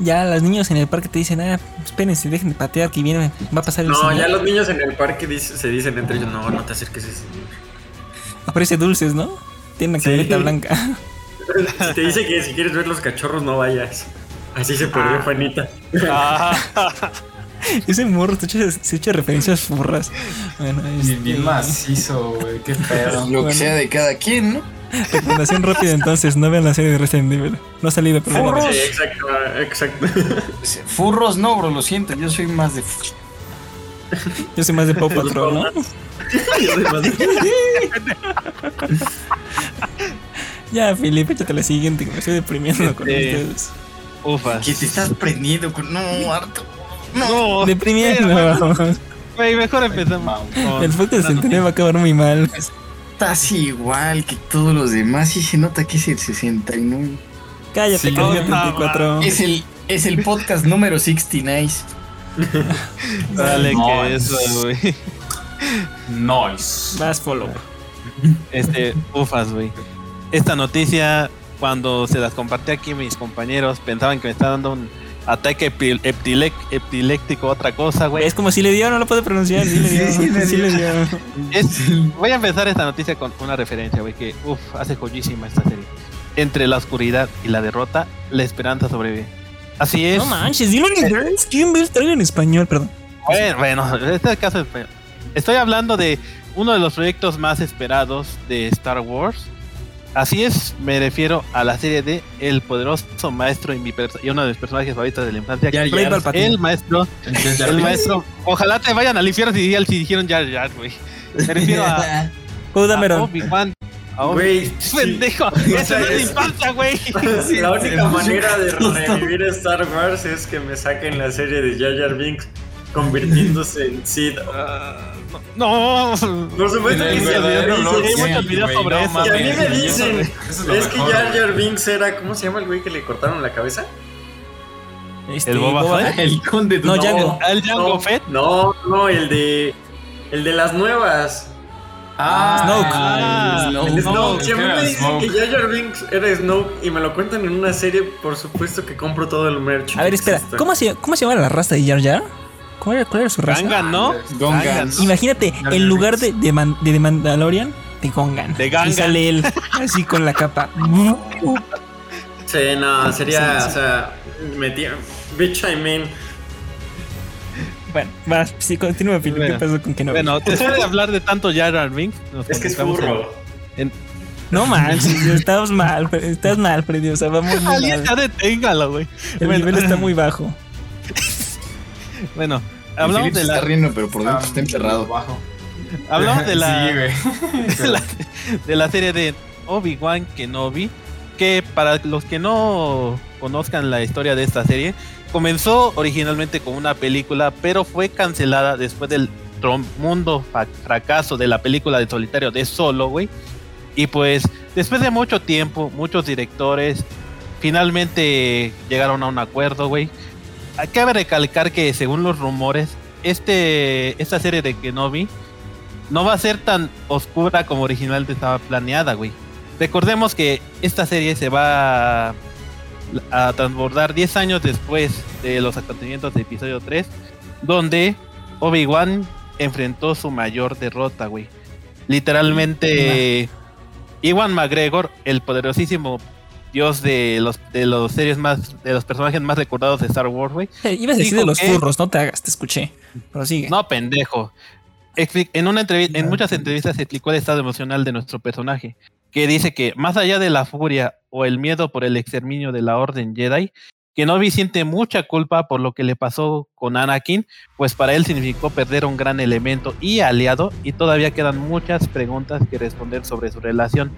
Ya los niños en el parque te dicen, ah, espérense, dejen de patear que viene, va a pasar el No, señor. ya los niños en el parque dice- se dicen entre ellos, no, no te acerques a ese señor. Aparece dulces, ¿no? Tiene una Sí. cadenita blanca. Si te dice que si quieres ver los cachorros no vayas. Así se perdió Juanita. Ah, Ese morro se echa, se echa referencias furras. Bueno, Bien, este, bien macizo, güey. Qué pedo. Lo que sea de cada quien, ¿no? Recomendación rápida entonces, no vean la serie de Resident Evil. No ha salido, pero Furros. Sí, exacto, exacto. Furros no, bro, lo siento. Yo soy más de. Yo soy más de Pop Patrol, ¿no? Yo soy más de- Ya, Felipe, échate la siguiente, que me estoy deprimiendo con Este, ustedes. ufas. Que te estás prendiendo con. No, harto. No, Deprimiendo. Güey, mejor empezamos. El podcast de la Centenario va a acabar muy mal. casi igual que todos los demás y se nota que es el 69. Cállate, Sí. que diga No, 34. Es el, es el podcast número 69. Dale, que es- eso, güey. Nice. Vas follow. Este, ufas, güey. Esta noticia, cuando se las compartí aquí mis compañeros, pensaban que me estaba dando un ataque epiléctico, otra cosa, güey. Es como si le dio, no lo puede pronunciar. Sí le dio. Sí, sí le Sí le dio. Es- voy a empezar esta noticia con una referencia, güey, que uff, hace joyísima esta serie. Entre la oscuridad y la derrota, la esperanza sobrevive. Así es. No manches, dilo en inglés. ¿Quién ve el en español? Perdón. Bueno, bueno, en este caso es- estoy hablando de uno de los proyectos más esperados de Star Wars. Así es, me refiero a la serie de El poderoso maestro y, mi y uno de mis personajes favoritos de la infancia. Jar Jar. El maestro, el maestro. Ojalá te vayan al infierno si, si dijeron Jar Jar, güey. Me refiero a, a. Obi-Wan. A Obi- Güey, sí. Pendejo, esa no es la infancia, güey. La única manera de revivir Star Wars es que me saquen la serie de Jar Jar Binks convirtiéndose en Sid. No, Por supuesto que sí, hay muchos videos sobre no eso. que a mí me y eso- dicen, eso es que Jar. Jar Binks era, ¿cómo se llama el güey que le cortaron la cabeza? Este, ¿El Boba Fett? El conde No, Django. ¿El Jango no, Fett? No, no, el de el de las nuevas. Ah, Snoke. Ah, Snoke. Snoke. Si a mí me dicen Snoke. que Jar Jar Binks era Snoke y me lo cuentan en una serie, por supuesto que compro todo el merch. A ver, espera. ¿Cómo se, ¿Cómo se llama la raza de Jar Jar? ¿Cuál era, cuál era su raza? Gangan, ¿no? Gongan. Imagínate, en lugar de, de, Man- de The Mandalorian, de Gongan. De Gangan. Y sale él así con la capa. Sí, no, sería, Sí, sí. o sea, metía. Bitch, I mean. Bueno, vas, sí, continúa, Phil. ¿Qué pasó con Kenobi? Bueno, después de hablar de tanto Jar Jar Es que es en- No manches, estamos mal, estás mal, Freddy. O sea, vamos muy Alguien mal. ya deténgalo, güey. El Bueno, nivel está muy bajo. Bueno, hablamos de está la, riendo, pero por dentro está enterrado. Bajo. hablamos de la, Sí, güey. de la, de la serie de Obi-Wan Kenobi, que para los que no conozcan la historia de esta serie, comenzó originalmente con una película, pero fue cancelada después del mundo fracaso de la película de solitario de Solo, güey. Y pues después de mucho tiempo, muchos directores finalmente llegaron a un acuerdo, güey. Cabe recalcar que según los rumores, este, esta serie de Kenobi no va a ser tan oscura como originalmente estaba planeada, güey. Recordemos que esta serie se va a, transbordar 10 años después de los acontecimientos de episodio 3, donde Obi-Wan enfrentó su mayor derrota, güey. Literalmente, Iwan McGregor, el poderosísimo dios de los de los series más de los personajes más recordados de Star Wars, güey. Eh, ibas a decir de los que- furros, no te hagas, te escuché. Pero sigue. No, pendejo. En, una entrevi- en muchas entrevistas explicó el estado emocional de nuestro personaje, que dice que más allá de la furia o el miedo por el exterminio de la Orden Jedi, Kenobi siente mucha culpa por lo que le pasó con Anakin, pues para él significó perder un gran elemento y aliado, y todavía quedan muchas preguntas que responder sobre su relación.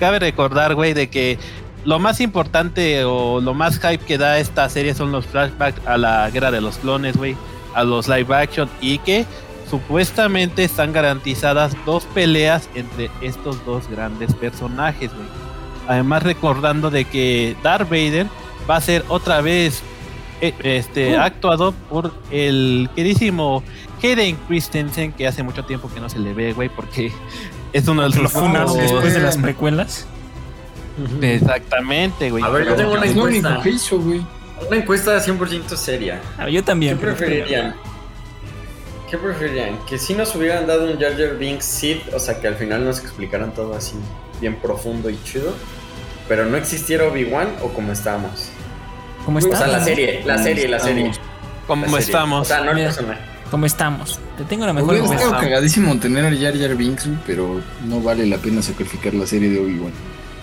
Cabe recordar, güey, de que lo más importante o lo más hype que da esta serie son los flashbacks a la guerra de los clones, güey, a los live action y que supuestamente están garantizadas dos peleas entre estos dos grandes personajes, güey. Además recordando de que Darth Vader va a ser otra vez eh, este actuado por el queridísimo Hayden Christensen que hace mucho tiempo que no se le ve, güey, porque es uno de Lo los últimos- después de las precuelas. Exactamente, güey. A ver, yo tengo una lo encuesta. que hizo, güey. Una encuesta 100% seria. Ah, yo ¿Qué también. pero- preferirían? ¿Qué preferirían? ¿Que si nos hubieran dado un Jar Jar Binks Sid? O sea, que al final nos explicaran todo así bien profundo y chido. Pero no existiera Obi-Wan o como estamos. ¿Cómo O sea, estamos? la serie, la serie, la serie. Como La serie. estamos. O sea, no el Mira. personaje. ¿Cómo estamos? Te tengo la mejor Hubiera estado cagadísimo tener a Jar Jar Binks, pero no vale la pena sacrificar la serie de Obi-Wan.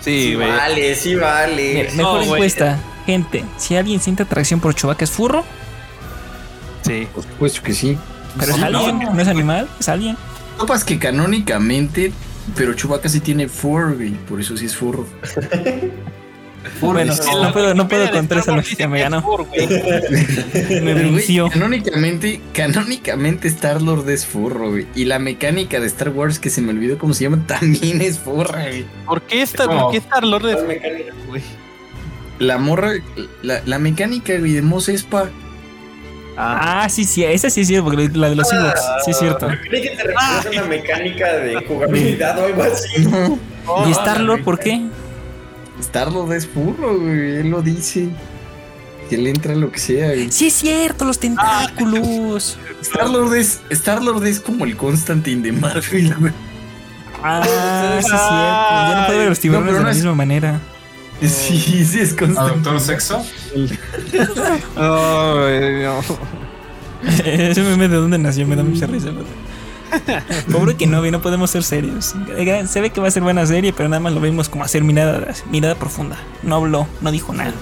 Sí, vale, sí vale. Mira, mejor No, encuesta. Gente, si alguien siente atracción por Chewbacca, ¿es furro? Sí. Por supuesto que sí. Pero es Sí, alguien, no. no es animal, es alguien. Topas que canónicamente, pero Chewbacca sí tiene fur, güey, por eso sí es furro. Bueno, Furries. no puedo, no puedo Star Wars lógica, dice me ganó. fur. Me venció. canónicamente, canónicamente Star-Lord es furro, güey. Y la mecánica de Star Wars, que se me olvidó cómo se llama, también es furra, güey. ¿Por qué Star. ¿por qué Star Lord es güey? La morra, la, la mecánica, güey, de Mos Espa. Ah, sí, sí, esa sí es cierto, porque la de los Ewoks, sí es cierto. Creí que te refieres a una mecánica de jugabilidad o algo así. No, Oh, ¿Y Star-Lord por qué? Star-Lord es furro, güey. Él lo dice. Que le entra lo que sea, güey. Sí es cierto, los tentáculos. Star-Lord es, Star-Lord es como el Constantine de Marvel, güey. Ah, sí es cierto. Ya no puede ver los tiburones de no la es- misma manera. Sí, sí es Constantine. ¿Adoptó sexo? No. Ese meme de dónde nació me da mucha risa. Pobre que no, no podemos ser serios. Se ve que va a ser buena serie, pero nada más lo vimos como hacer mirada, mirada profunda. No habló, no dijo nada.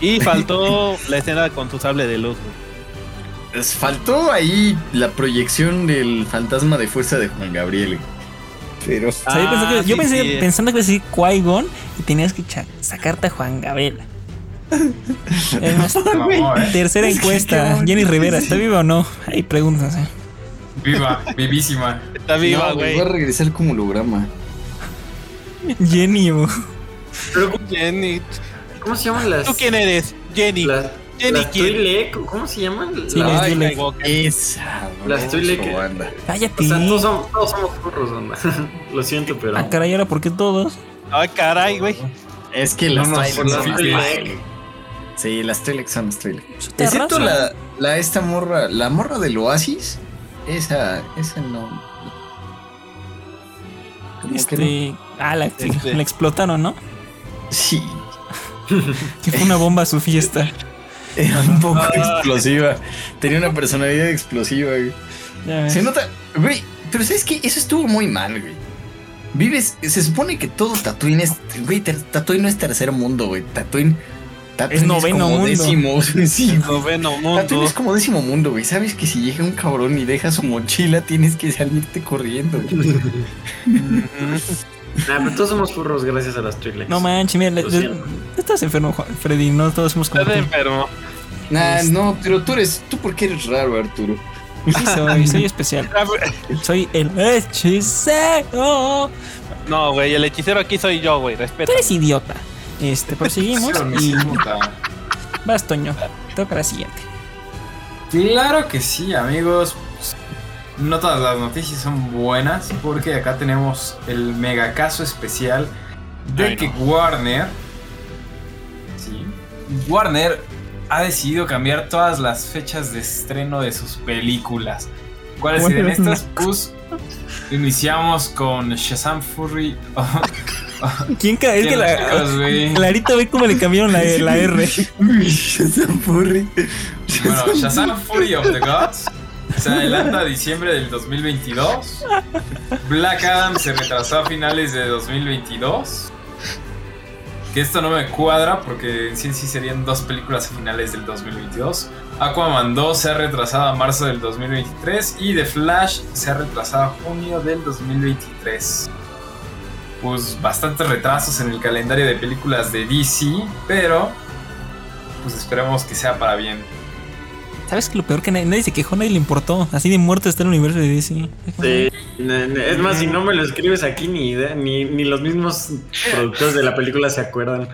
Y faltó la escena con su sable de luz, faltó ahí la proyección del fantasma de fuerza de Juan Gabriel. Pero. O sea, yo, pensé que- Ah, yo sí, pensé, sí. pensando que iba a decir Qui-Gon y tenías que sacarte a Juan Gabriel. ¿eh? tercera encuesta. Jenny. Rivera, ¿está viva o no? Hay preguntas, ¿eh? Viva, vivísima. Está viva, No, güey. Va a regresar como holograma. Jenny, o- Pero, Jenny. ¿cómo se llaman las. ¿Tú quién eres? Jenny. ¿Cómo se llaman? Sí, Las- las Twi'lek. Esa, Las Twi'lek. Cállate. O sea, todos somos, todos somos furros, onda. Lo siento, pero. Ah, caray, ahora por qué todos? Ay, caray, güey. Es que No las Twi'lek son las Twi'lek. Sí, las Twi'lek son las Twi'lek. Excepto la, la esta morra, la morra del Oasis. Esa, esa no. Como que Este. Ah, la, Este. la explotaron, ¿no? no. Sí. Que fue una bomba a su fiesta. Era un poco explosiva. Tenía una personalidad explosiva, güey. Ya. Se nota, güey, pero ¿sabes qué? Eso estuvo muy mal, güey. Vives, se supone que todo Tatooine es, güey, Tatooine no es tercer mundo, güey. Tatooine, Tatooine Es noveno como mundo. décimo, sí. Noveno Tatooine mundo. es como décimo mundo, güey. Sabes que si llega un cabrón y deja su mochila, tienes que salirte corriendo, güey. Nah, pero todos somos furros gracias a las Twi'lek. No manches, mira, le- le- estás enfermo, Juan- Freddy. No todos somos como Estás tú. enfermo. Nah, no, pero tú eres, tú porque eres raro, Arturo. Sí soy, soy especial. Soy el hechicero. No, güey, el hechicero aquí soy yo, güey. Tú Respeta. eres idiota. Este, proseguimos y vas, Toño. Toca la siguiente. Claro que sí, amigos. No todas las noticias son buenas porque acá tenemos el mega caso especial de Ay, que Warner, sí, Warner ha decidido cambiar todas las fechas de estreno de sus películas. ¿Cuáles serían estas? Pues iniciamos con Shazam Fury. ¿Quién cae? Es que la. Chicos. Clarita ve cómo le cambiaron la, la R. Shazam Furry. Bueno, Shazam Fury of the Gods se adelanta a diciembre del 2022. Black Adam se retrasó a finales de 2022. Que esto no me cuadra porque en sí sí serían dos películas a finales del 2022. Aquaman 2 se ha retrasado a marzo del 2023 y The Flash se ha retrasado a junio del 2023. Pues bastantes retrasos en el calendario de películas de DC, pero pues esperemos que sea para bien. ¿Sabes que lo peor que nadie, nadie se quejó, nadie le importó? Así de muerto está el universo de DC. Sí, es más, si no me lo escribes aquí, ni, idea- ni, ni los mismos productores de la película se acuerdan.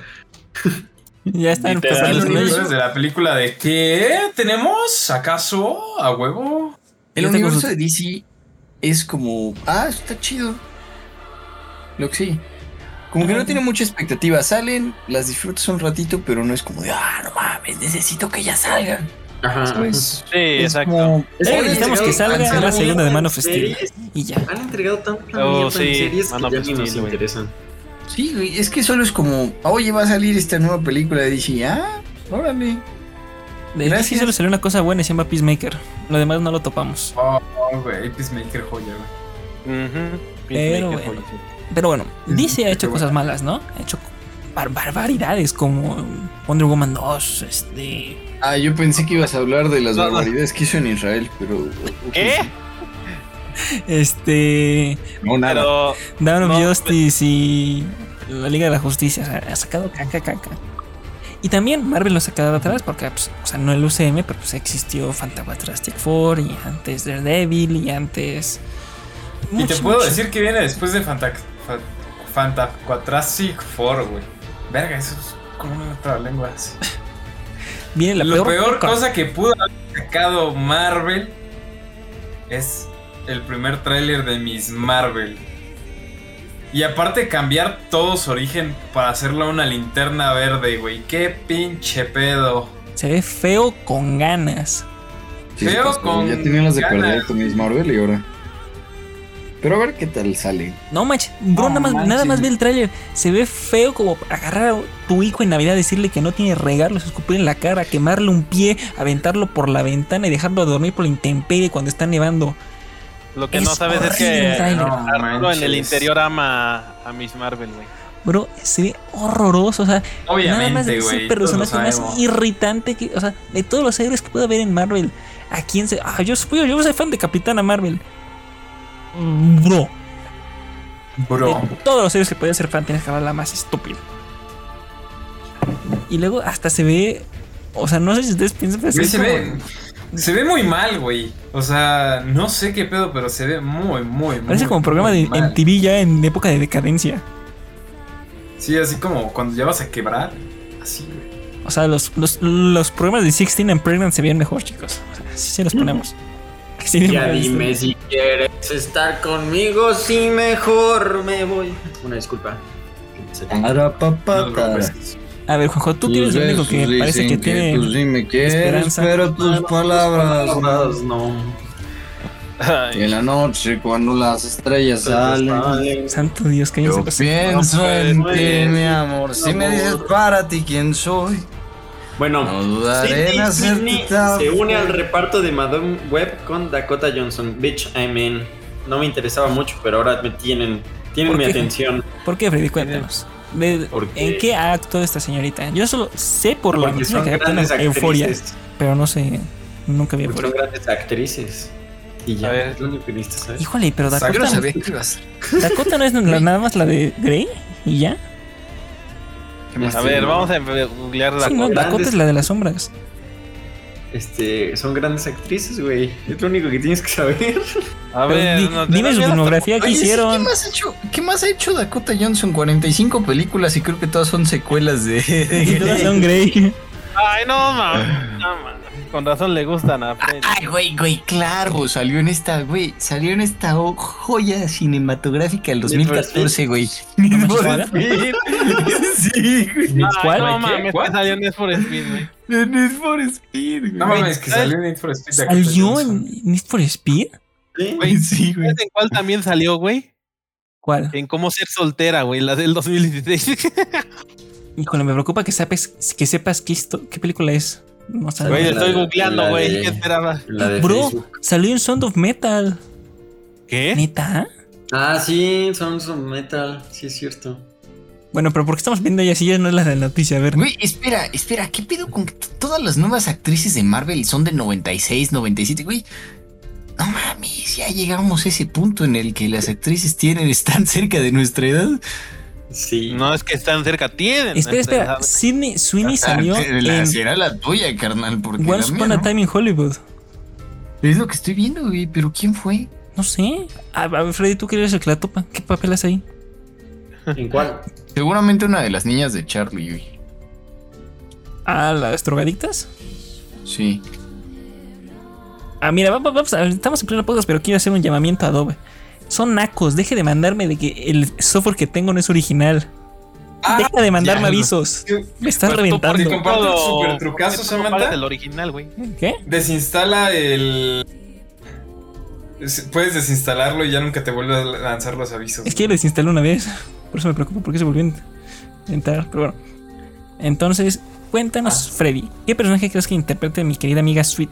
Ya están los años. de la película de ¿qué tenemos? ¿Acaso? ¿A huevo? El universo con de DC es como, ah, está chido. Lo que sí. Como que no tiene mucha expectativa. Salen, las disfrutas un ratito, pero no es como de, ah, no mames, necesito que ya salgan. Ajá. ¿Sabes? Sí, Es exacto. como, necesitamos que salga la segunda de Man of Steel. series, Y ya. Han entregado tanta Oh, sí, en series Man que ya nos interesan. Sí, güey, es que solo es como, oye, va a salir esta nueva película de DC. Ah, órale. De Gracias. DC solo salió una cosa buena y se llama Peacemaker. Lo demás no lo topamos. Oh, güey, Peacemaker joya, güey. Pero bueno. güey. Pero bueno, DC ha hecho cosas malas, ¿no? Ha hecho bar- barbaridades como Wonder Woman 2, este... Ah, yo pensé que ibas a hablar de las No, no. barbaridades que hizo en Israel, pero. ¿Qué? Este... No, nada. Pero Dawn of Justice y... la Liga de la Justicia. O sea, ha sacado caca, caca. Y también Marvel lo ha sacado de atrás porque, pues, o sea, no el UCM, pero pues existió Fantastic Four y antes Daredevil y antes... Y te puedo mucho. decir que viene después de Fanta, Fa- Fantaquatrasic Four, güey. Verga, eso es como una otra lengua. Viene la Lo peor, cosa que pudo haber sacado Marvel es el primer tráiler de Miss Marvel. Y aparte cambiar todo su origen para hacerlo una linterna verde, güey. Qué pinche pedo. Se ve feo con ganas. Sí, Feo con Ya tenían las de ganas. perder con Miss Marvel y ahora. Pero a ver qué tal sale. No manches, bro, No nada, más, manches. nada más ve el tráiler. Se ve feo como agarrar a tu hijo en Navidad, decirle que no tiene regalos, escupir en la cara, quemarle un pie, aventarlo por la ventana y dejarlo dormir por la intemperie cuando está nevando. Lo que Es no sabes es que. No en el interior ama a Miss Marvel, güey. Bro, se ve horroroso, o sea, nada más es el personaje más irritante que, o sea, de todos los héroes que puede haber en Marvel. ¿A quién se.? Ah, yo, soy- yo soy fan de Capitana Marvel. Bro, Bro. de todos los héroes que puede ser fan, tienes que agarrar la más estúpida. Y luego hasta se ve. O sea, no sé si ustedes piensan, pero se como- ve, se ve muy mal, güey. O sea, no sé qué pedo, pero se ve muy, muy, Parece muy, como programa de mal. MTV ya en época de decadencia. Sí, así como cuando ya vas a quebrar. Así, güey. O sea, los, los, los programas de 16 and Pregnant se veían mejor, chicos. O sea, así se los ponemos. de Ya dime está. si quieres estar conmigo, si mejor me voy. Una disculpa. A ver, Juanjo, tú que eres el único que parece que tiene. Pues sí me quieres, esperanza. pero tus palabras. Palabras, no. Y en la noche, cuando las estrellas salen. Santo Dios, cállense Yo pienso No en puede, ti, mi amor. Si me dices para ti quién soy, Bueno, no Sidney se une al reparto de Madame Web con Dakota Johnson. Bitch, I'm in. No me interesaba mucho, pero ahora me tienen, tienen ¿Por mi qué? atención. ¿Por qué, Freddy? Cuéntanos. De- Porque- ¿En qué ha actuado esta señorita? Yo solo sé por la Porque noticia son que actúa en grandes Euforia, actrices. pero no sé. Nunca vi Porque son grandes actrices. Y ya, A ver. es lo único que necesitas saber. Híjole, pero Yo no Dakota, sabía que ibas Dakota no es la- nada más la de Grey y ya. A ver, vamos a googlear la Sí, no, Grandes- Dakota es la de las sombras. Este, son grandes actrices, güey. Es lo único que tienes que saber. A ver, di- no, dime no, su filmografía que sí, ¿qué, hicieron. más ha hecho, ¿qué más ha hecho Dakota Johnson? 45 películas y creo que todas son secuelas de... Y todas son Grey. Ay, no, mames. No, mames. Con razón le gustan a Freddy. Ay, güey, güey, claro, salió en esta, güey, salió en esta joya cinematográfica del Need for 2014, güey. Need for. Speed. Sí, güey. Ay, ¿Cuál? No mames, ¿Cuál? que salió en Need for Speed, güey. De Need for Speed, güey. No mames, que salió en Need for Speed. ¿Salió en Need for Speed? ¿Sí? Güey, Sí, güey. ¿Sabes en cuál también salió, güey? ¿Cuál? En cómo ser soltera, güey, la del 2016. Híjole, me preocupa que sepas, que sepas qué, qué película es. No. Güey, estoy googleando, güey. ¿Qué esperaba? Bro, Facebook. salió en Sound of Metal. ¿Qué? ¿Neta? Ah, sí, son son metal. Sí, es cierto. Bueno, pero ¿por qué estamos viendo ella si ya no es la de la noticia? A ver. Güey, espera, espera, ¿qué pedo con que todas las nuevas actrices de Marvel son de 96, 97, güey? No mames, ya llegamos a ese punto en el que las actrices tienen, están cerca de nuestra edad. Sí. No es que están cerca, tienen. Espera, espera. ¿sabes? Sidney Sweeney salió Ah, la, en será la tuya, carnal, porque Once Upon a. Time in Hollywood. Es lo que estoy viendo, güey, pero ¿quién fue? No sé. A, a ver, Freddy, tú que eres el que la topa. ¿Qué papel hace ahí? ¿En cuál? Seguramente una de las niñas de Charlie, güey. ¿A las drogadictas? Sí. Ah, mira, va- va- vamos a- estamos en pleno podcast, pero quiero hacer un llamamiento a Adobe. Son nacos, deje de mandarme de que el software que tengo no es original. Ah, deja de mandarme ya, avisos. Me estás Pues reventando. porque comparte el super trucazo, Samantha. el original, güey. ¿Qué? Desinstala el. es- Puedes desinstalarlo y ya nunca te vuelve a lanzar los avisos. Es que lo desinstalé una vez. Por eso me preocupo, porque se volvió a entrar. Pero bueno. Entonces, cuéntanos, Ah. Freddy. ¿Qué personaje crees que interprete mi querida amiga Sweet?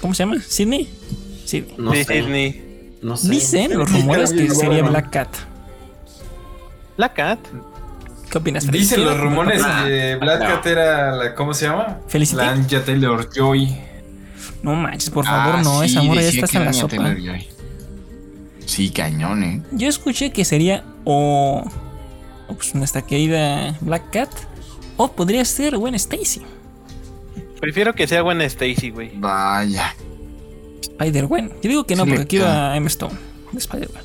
¿Cómo se llama? ¿Sidney? Sidney. No sí, sé. Sidney. No sé. Dicen los rumores que sería. Black Cat. La Cat. ¿Qué opinas? Dicen los rumores Ah, que Black no. Cat era la. ¿Cómo se llama? ¿Felicity? La Anja Taylor Joy. No manches, por favor, Ah, no. sí, esa morra ya está hasta la sopa. Taylor-Joy. Sí, cañón, eh. Yo escuché que sería o o pues nuestra querida Black Cat, o podría ser Gwen Stacy, Prefiero que sea buena Stacy, güey. Vaya. Spider-Gwen. Yo digo que no, Sí, porque aquí va Emma Stone de Spider-Man.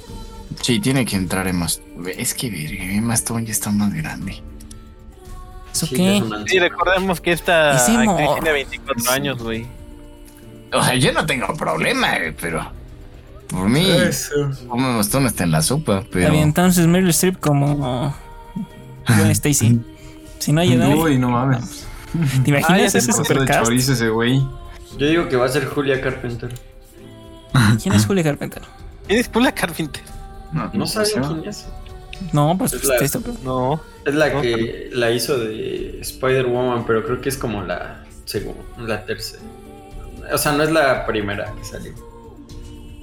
Sí, tiene que entrar Emma Stone. Es que Emma Stone ya está más grande. ¿Eso Sí, qué? Sí, recordemos que esta actriz tiene 24 años, güey. O sea, yo no tengo problema, güey, pero. Por mí, Eso. Emma Stone está en la sopa, pero. Está bien, entonces Meryl Streep como Gwen Stacy. Si no ayuda, Uy, no mames. ¿te Ah, imaginas ya ese supercast? ese güey. Yo digo que va a ser Julia Carpenter. ¿Quién es Julia Carpenter? ¿Tienes Pula Carpenter? No, ¿No saben sé. quién es? No, pues Es la- esto- No. Es la que la hizo de Spider-Woman, pero creo que es como la segunda, la tercera. O sea, no es la primera que salió.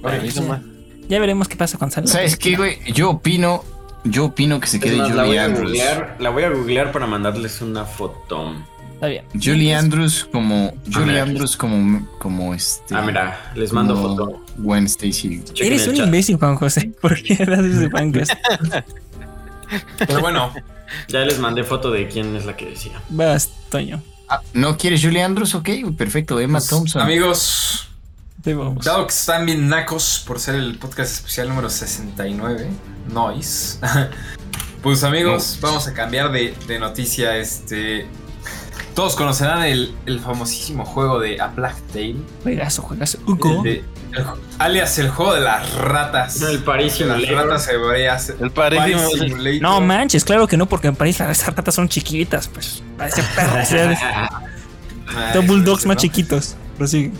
A mí nomás. ya veremos qué pasa con Sally. ¿Sabes qué, güey? Yo opino. Yo opino que se Es quede más, la voy Julie a Andrews. googlear, la voy a googlear para mandarles una foto. Está bien. Julie Andrews como. Julie mira, aquí Andrews como. Como este. Ah, mira, les mando foto. Gwen Stacy. Eres un chat. imbécil, Juan José. ¿Por qué haces ese fancast? Pero bueno, Ya les mandé foto de quién es la que decía. Vas, Toño. Ah, ¿No quieres Julie Andrews? Ok, perfecto. Emma pues, Thompson. amigos, dado que están bien nacos por ser el podcast especial número 69, Noise. Pues amigos, vamos a cambiar de, de noticia. Este. Todos conocerán el, el famosísimo juego de A Plague Tale. Juegazo, juegazo. el Ugo. de- el- alias el juego de las ratas. El Paris de las ratas hebreas. El Paris Simulator. No manches, claro que no, porque en París las ratas son chiquitas, pues. Parece perras. ¿sabes? Ah, Son bulldogs ¿no? más chiquitos. Prosigue.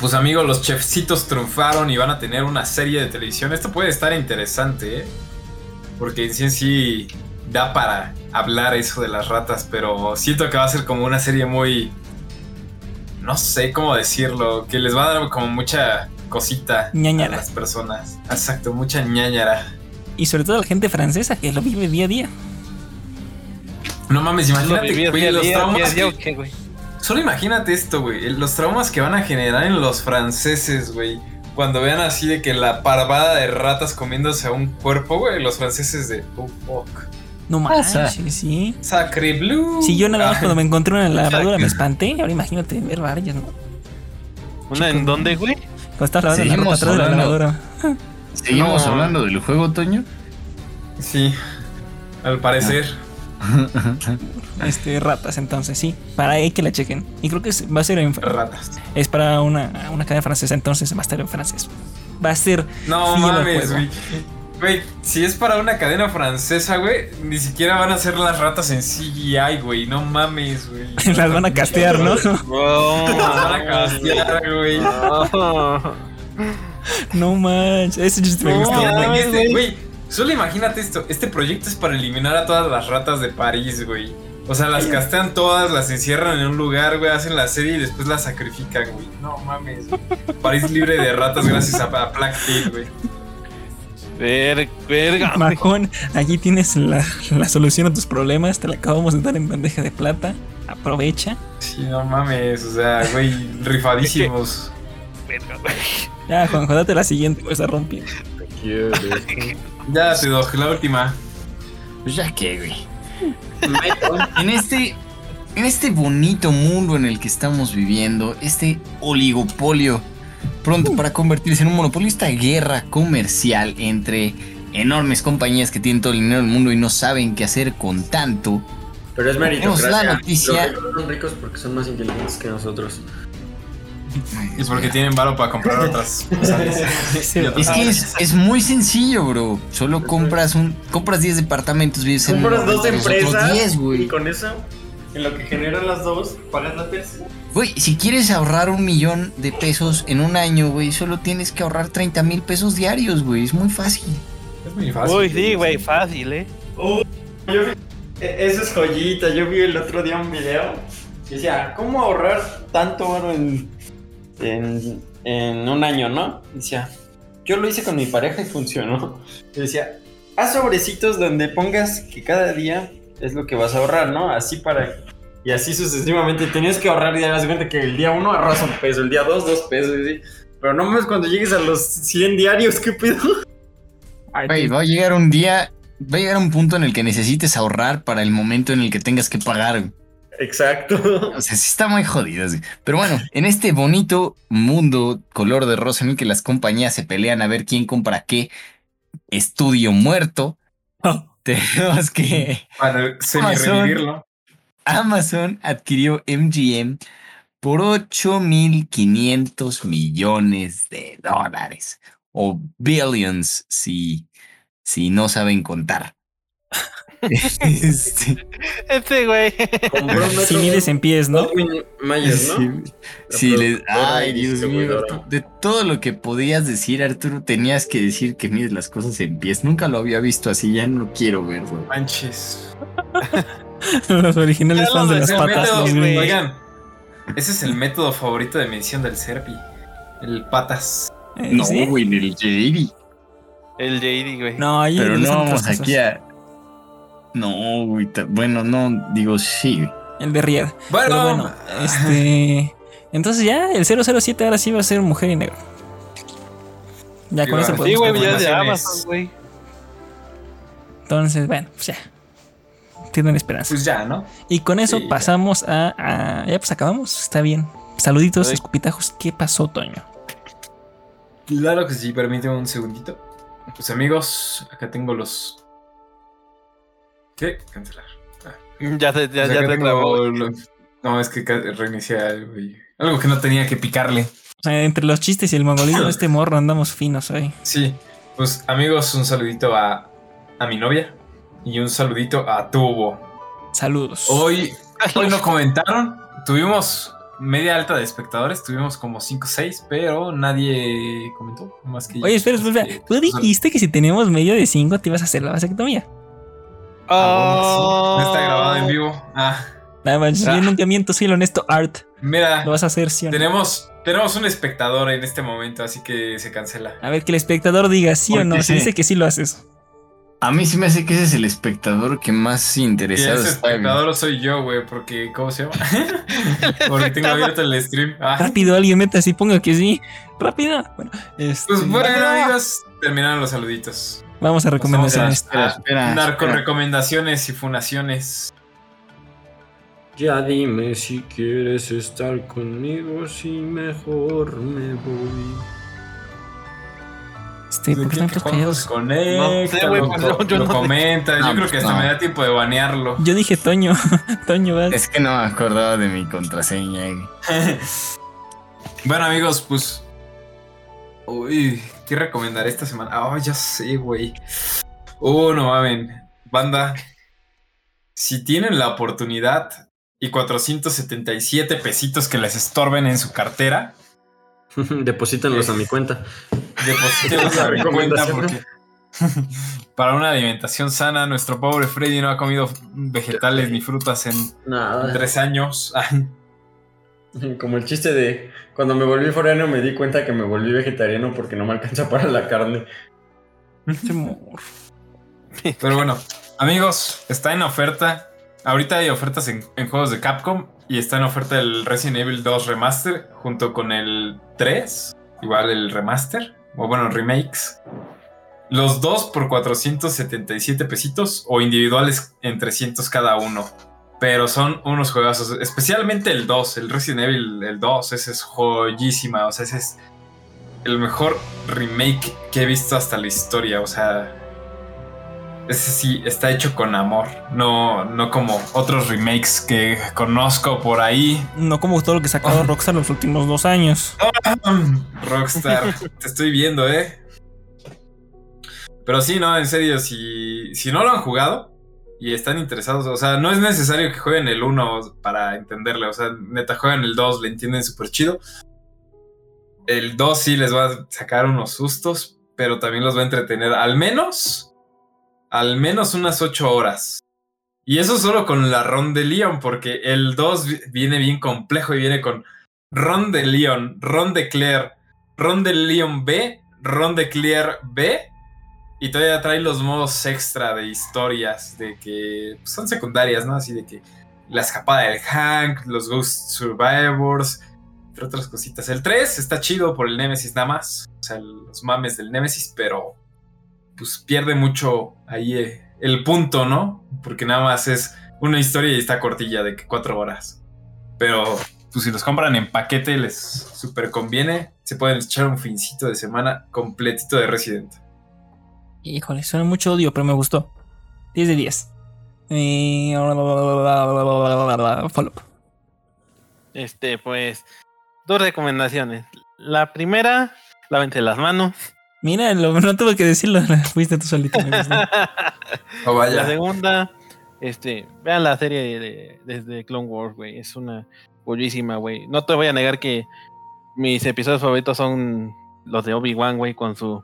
Pues amigos, los chefcitos triunfaron y van a tener una serie de televisión. Esto puede estar interesante, ¿eh? Porque en sí en sí da para hablar eso de las ratas, pero siento que va a ser como una serie muy... No sé cómo decirlo, que les va a dar como mucha cosita Ñañara. a las personas. Exacto, mucha ñañara. Y sobre todo la gente francesa que lo vive día a día. No mames, Lo imagínate, viví güey, día a los día, traumas día a día, que- ¿o qué, güey? Solo imagínate esto, güey. Los traumas que van a generar en los franceses, güey. Cuando vean así de que la parvada de ratas comiéndose a un cuerpo, güey. Los franceses de. Oh, fuck. No Pasa. manches, sí. Sacre blue. Si yo nada más Ah, cuando me encontré una lavadora me espanté, ahora imagínate ver varias, ¿no? ¿Una en dónde, güey? Cuando estás lavando la ropa atrás de la lavadora. ¿Seguimos No. hablando del juego, Toño? Sí. Al parecer. Este, ratas, entonces, sí. Para ahí que la chequen. Y creo que es- va a ser en, Ratas. es para una, una cadena francesa, entonces va a estar en francés. Va a ser No mames, güey. Güey, si es para una cadena francesa, güey, ni siquiera van a ser las ratas en CGI, güey. No mames, güey. Las van a castear, ¿no? Las van a castear, güey. No manches, ese chiste me No, gustó. güey, güey. este- güey, solo imagínate esto. Este proyecto es para eliminar a todas las ratas de París, güey. O sea, las castean todas, las encierran en un lugar, güey, hacen la serie y después las sacrifican, güey. No mames. güey. París libre de ratas gracias a, a Black Tail, güey. Ver- Verga. Majón, aquí tienes la, la solución a tus problemas. Te la acabamos de dar en bandeja de plata. Aprovecha. Sí, no mames. O sea, güey, rifadísimos. Verga, güey. Ya, Juanjo, date la siguiente, pues está rompiendo. Ya te doy la última. Pues ya que, güey. En este, en este bonito mundo en el que estamos viviendo, este oligopolio pronto para convertirse en un monopolio, esta guerra comercial entre enormes compañías que tienen todo el dinero del mundo y no saben qué hacer con tanto. Pero es Tenemos meritocracia. la noticia. Los son ricos porque son más inteligentes que nosotros. Y porque tienen varo para comprar otras cosas. Es que es, es muy sencillo, bro. Solo compras un compras 10 departamentos, vives en Compras uno, dos empresas 10, y con eso, en lo que generan las dos, pagas la tercera. Güey, si quieres ahorrar un millón de pesos en un año, güey, solo tienes que ahorrar 30 mil pesos diarios, güey. Es muy fácil. Es muy fácil. Uy, sí, güey, fácil, ¿eh? Yo vi, eso es joyita. Yo vi el otro día un video que decía, ¿cómo ahorrar tanto oro en, en, en un año, no? Decía, yo lo hice con mi pareja y funcionó. Y decía, haz sobrecitos donde pongas que cada día es lo que vas a ahorrar, ¿no? Así para... Y así sucesivamente. Tenías que ahorrar y das cuenta que el día uno ahorras un peso, el día dos, dos pesos. y así. Pero no más cuando llegues a los 100 diarios, ¿qué pedo? Güey, va a llegar un día, va a llegar un punto en el que necesites ahorrar para el momento en el que tengas que pagar. Exacto. O sea, sí está muy jodido. sí. Pero bueno, en este bonito mundo color de rosa en el que las compañías se pelean a ver quién compra qué estudio muerto, tenemos que Para semi-revivirlo. Amazon adquirió MGM por 8.500 millones de dólares. O billions, si, si no saben contar. Este, Este güey. Si mides en pies, ¿no? Mayer, ¿no? sí, ay, Dios mío. De todo lo que podías decir, Arturo, tenías que decir que mides las cosas en pies. Nunca lo había visto así, ya no quiero verlo. Manches. Los originales fans de las patas, método, los oigan, ese es el método favorito de medición del Serpi. El patas. Eh, No, ¿sí? güey, en el JD. El JD, güey. No, ahí Pero no vamos cosas. aquí a. No, güey. Bueno, no, digo sí. güey. El de Ried. Bueno, Pero bueno, este. Entonces ya el 007 ahora sí va a ser mujer y negro. Ya Sí, con eso Sí, Sí, podemos güey, ya de. Amazon, güey. Entonces, bueno, pues ya. Tienen esperanza. pues ya, ¿no? Y con eso sí, ya. pasamos a, a- Ya pues acabamos. Está bien. Saluditos, escupitajos. ¿Qué pasó, Toño? Claro que sí, permíteme un segundito. Pues amigos, acá tengo los. ¿Qué? Cancelar. Ya, te- ya, Pues ya acá te No, es que reinicié algo y- Algo que no tenía que picarle. O sea, entre los chistes y el mongolismo de este morro andamos finos hoy. Sí, pues amigos, un saludito a, a mi novia y un saludito a Tubo. Saludos. Hoy, hoy no comentaron, tuvimos media alta de espectadores, tuvimos como 5 o 6, pero nadie comentó, más que Oye, espera, espera. Eh, Tú dijiste que si teníamos medio de 5 te ibas a hacer la vasectomía. Ah, bueno, sí, no está Oh. grabado en vivo. Ah, Nada más, Ah. yo nunca miento, soy el honesto Art. mira, Lo vas a hacer, sí o no? tenemos, tenemos un espectador en este momento, así que se cancela. A ver, que el espectador diga sí o no. Sí. dice que sí lo haces. A mí sí me hace que ese es el espectador que más Y interesado ese está. güey. espectador soy yo, güey, porque, ¿cómo se llama? porque tengo abierto el stream. Ah. Rápido, alguien meta así, ponga que sí. Rápido. Bueno, este, Pues bueno, amigos, terminaron los saluditos. vamos a recomendaciones. Espera, espera, Narco espera. recomendaciones y funaciones. Ya dime si quieres estar conmigo, si mejor me voy. Este, ¿por qué están todos callados? Conecta, No sé, güey, lo, pues yo- yo lo no sé. comenta. No, yo creo pues que hasta no. me da tiempo de banearlo. Yo dije Toño. Toño, vas. Es que no me acordaba de mi contraseña. güey. bueno, amigos, pues. Uy, ¿qué recomendaré esta semana? Oh, ya sé, güey. Oh, no mamen. Banda, si tienen la oportunidad y 477 pesitos que les estorben en su cartera, Deposítanlos a mi cuenta. deposítenlos a mi cuenta porque para una alimentación sana, nuestro pobre Freddy no ha comido vegetales ni frutas en Nada. tres años. Como el chiste de cuando me volví foráneo me di cuenta que me volví vegetariano porque no me alcanza para la carne. Este. Pero bueno, amigos, está en oferta. Ahorita hay ofertas en, en juegos de Capcom y está en oferta el Resident Evil 2 Remaster junto con el 3, igual el Remaster, o bueno, remakes. Los dos por 477 pesitos o individuales en 300 cada uno. Pero son unos juegazos, especialmente el 2, el Resident Evil, el 2, ese es joyísima, o sea, ese es el mejor remake que he visto hasta la historia, o sea, ese sí está hecho con amor, no, no como otros remakes que conozco por ahí. No como todo lo que ha sacado Rockstar los últimos dos años. Rockstar, te estoy viendo, ¿eh? Pero sí, no, en serio, si, si no lo han jugado y están interesados, o sea, no es necesario que jueguen el 1 para entenderle, o sea, neta, juegan el 2, le entienden súper chido. El 2 sí les va a sacar unos sustos, pero también los va a entretener al menos, al menos unas 8 horas. Y eso solo con la Ron de Leon, porque el 2 vi- viene bien complejo y viene con Ron de Leon, Ron de Claire, Ron de Leon B, Ron de Claire B. Y todavía trae los modos extra de historias, de que pues, son secundarias, ¿no? Así de que la escapada del Hank, los Ghost Survivors, entre otras cositas. El 3 está chido por el Nemesis nada más, o sea, los mames del Nemesis, pero pues pierde mucho ahí eh, el punto, ¿no? Porque nada más es una historia y está cortilla de que cuatro horas. Pero pues si los compran en paquete les super conviene. Se pueden echar un fincito de semana completito de Resident. Híjole, suena mucho odio, pero me gustó. 10 de 10. Eh, follow up. Este, pues, dos recomendaciones. La primera, lávense las manos. Mira, lo- no tuve que decirlo, fuiste tú solito. me gustó. O La segunda, este, vean la serie de, de- desde Clone Wars, güey. Es una buenísima, güey. No te voy a negar que mis episodios favoritos son los de Obi-Wan, güey, con su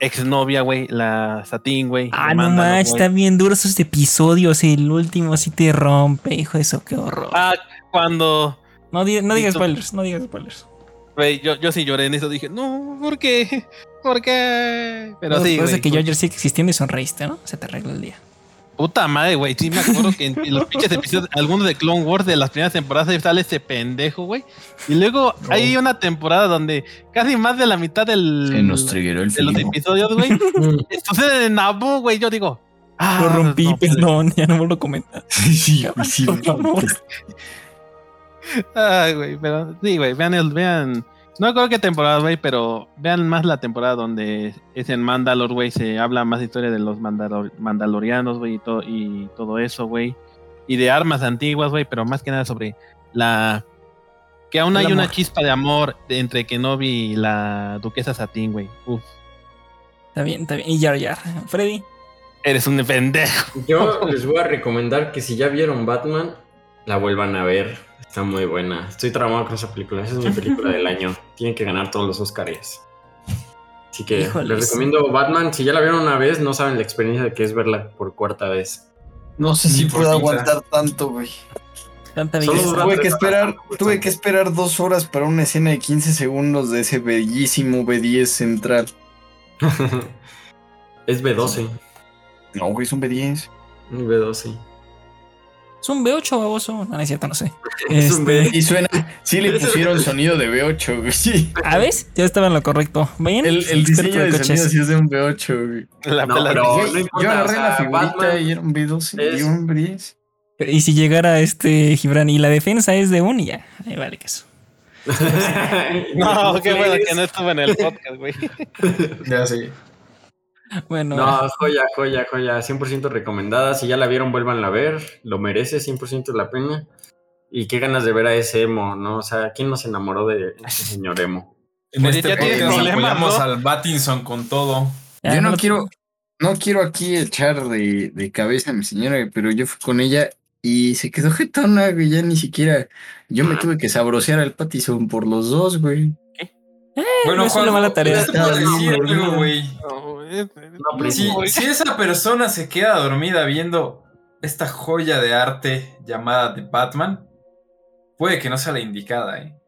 exnovia, güey, la Satín, güey. ah, no manches, están bien duros esos episodios. El último sí te rompe, hijo de eso, qué horror. Ah, cuando, No, di- no digas spoilers, no digas spoilers. güey, yo, yo sí lloré en eso. Dije, no, ¿por qué? ¿Por qué? Pero Pero sí, güey. que George sigue existiendo y sonreíste, ¿no? Se te arregla el día. Puta madre, güey. Sí, me acuerdo que en, en los pinches episodios, algunos de Clone Wars de las primeras temporadas ahí sale ese pendejo, güey. Y luego hay una temporada donde casi más de la mitad del, Se nos triggeró el de los episodios, güey, sucede en Naboo, güey. Yo digo, ah, Lo rompí, no, pues, perdón, ya no vuelvo a comentar. Sí, sí, favor. Ay, güey, pero sí, güey, vean el, vean. No recuerdo qué temporada, güey, pero vean más la temporada donde es en Mandalor, güey, se habla más de historia de los Mandalor- mandalorianos, güey, y, todo y todo eso, güey. Y de armas antiguas, güey, pero más que nada sobre la... Que aún El hay una chispa de amor entre Kenobi y la duquesa Satín, güey. Uf, Está bien, está bien. Y Jar Jar. Freddy. eres un pendejo. Yo les voy a recomendar que si ya vieron Batman, la vuelvan a ver. Está muy buena. Estoy traumado con esa película. Esa es mi película del año. Tienen que ganar todos los Oscars. Así que Híjoles. les recomiendo Batman. Si ya la vieron una vez, no saben la experiencia de que es verla por cuarta vez. No sé si puedo aguantar tanto, güey. Tuve que esperar, tuve que esperar dos horas para una escena de 15 segundos de ese bellísimo B10 central. es B12. No, güey, es un B10. Un B12. Es un B8 baboso. No, no es cierto, no sé. Es un Este, B. Y suena, sí le pusieron sonido de B8, güey. Sí. ¿A ves? Ya estaba en lo correcto. ¿Ven? El, el diseño de sonido sí es de un B8, güey. La No, pela- pero- Yo- no importa, yo agarré o sea, la figurita Batman y era un B12 y es- un B10. Y si llegara este Gibran y la defensa es de un y ya. Ahí vale que eso. No, qué bueno que no estuve en el podcast, güey. Ya sí. Bueno, No, joya, joya, joya. 100% recomendada. Si ya la vieron, vuélvanla a ver. Lo merece 100% la pena. Y qué ganas de ver a ese emo, ¿no? O sea, ¿quién no se enamoró de ese señor emo? En Pues este ya apoyamos ¿no? al Battinson con todo. ya Yo no quiero, no quiero aquí echar de, de cabeza a mi señora, pero yo fui con ella y se quedó jetona, güey. Ya ni siquiera. Yo me tuve que sabrosear al Pattison por los dos, güey. Bueno, no es una mala tarea. algo, güey. No, Si, esa persona se queda dormida viendo esta joya de arte llamada The Batman, puede que no sea la indicada, ¿eh?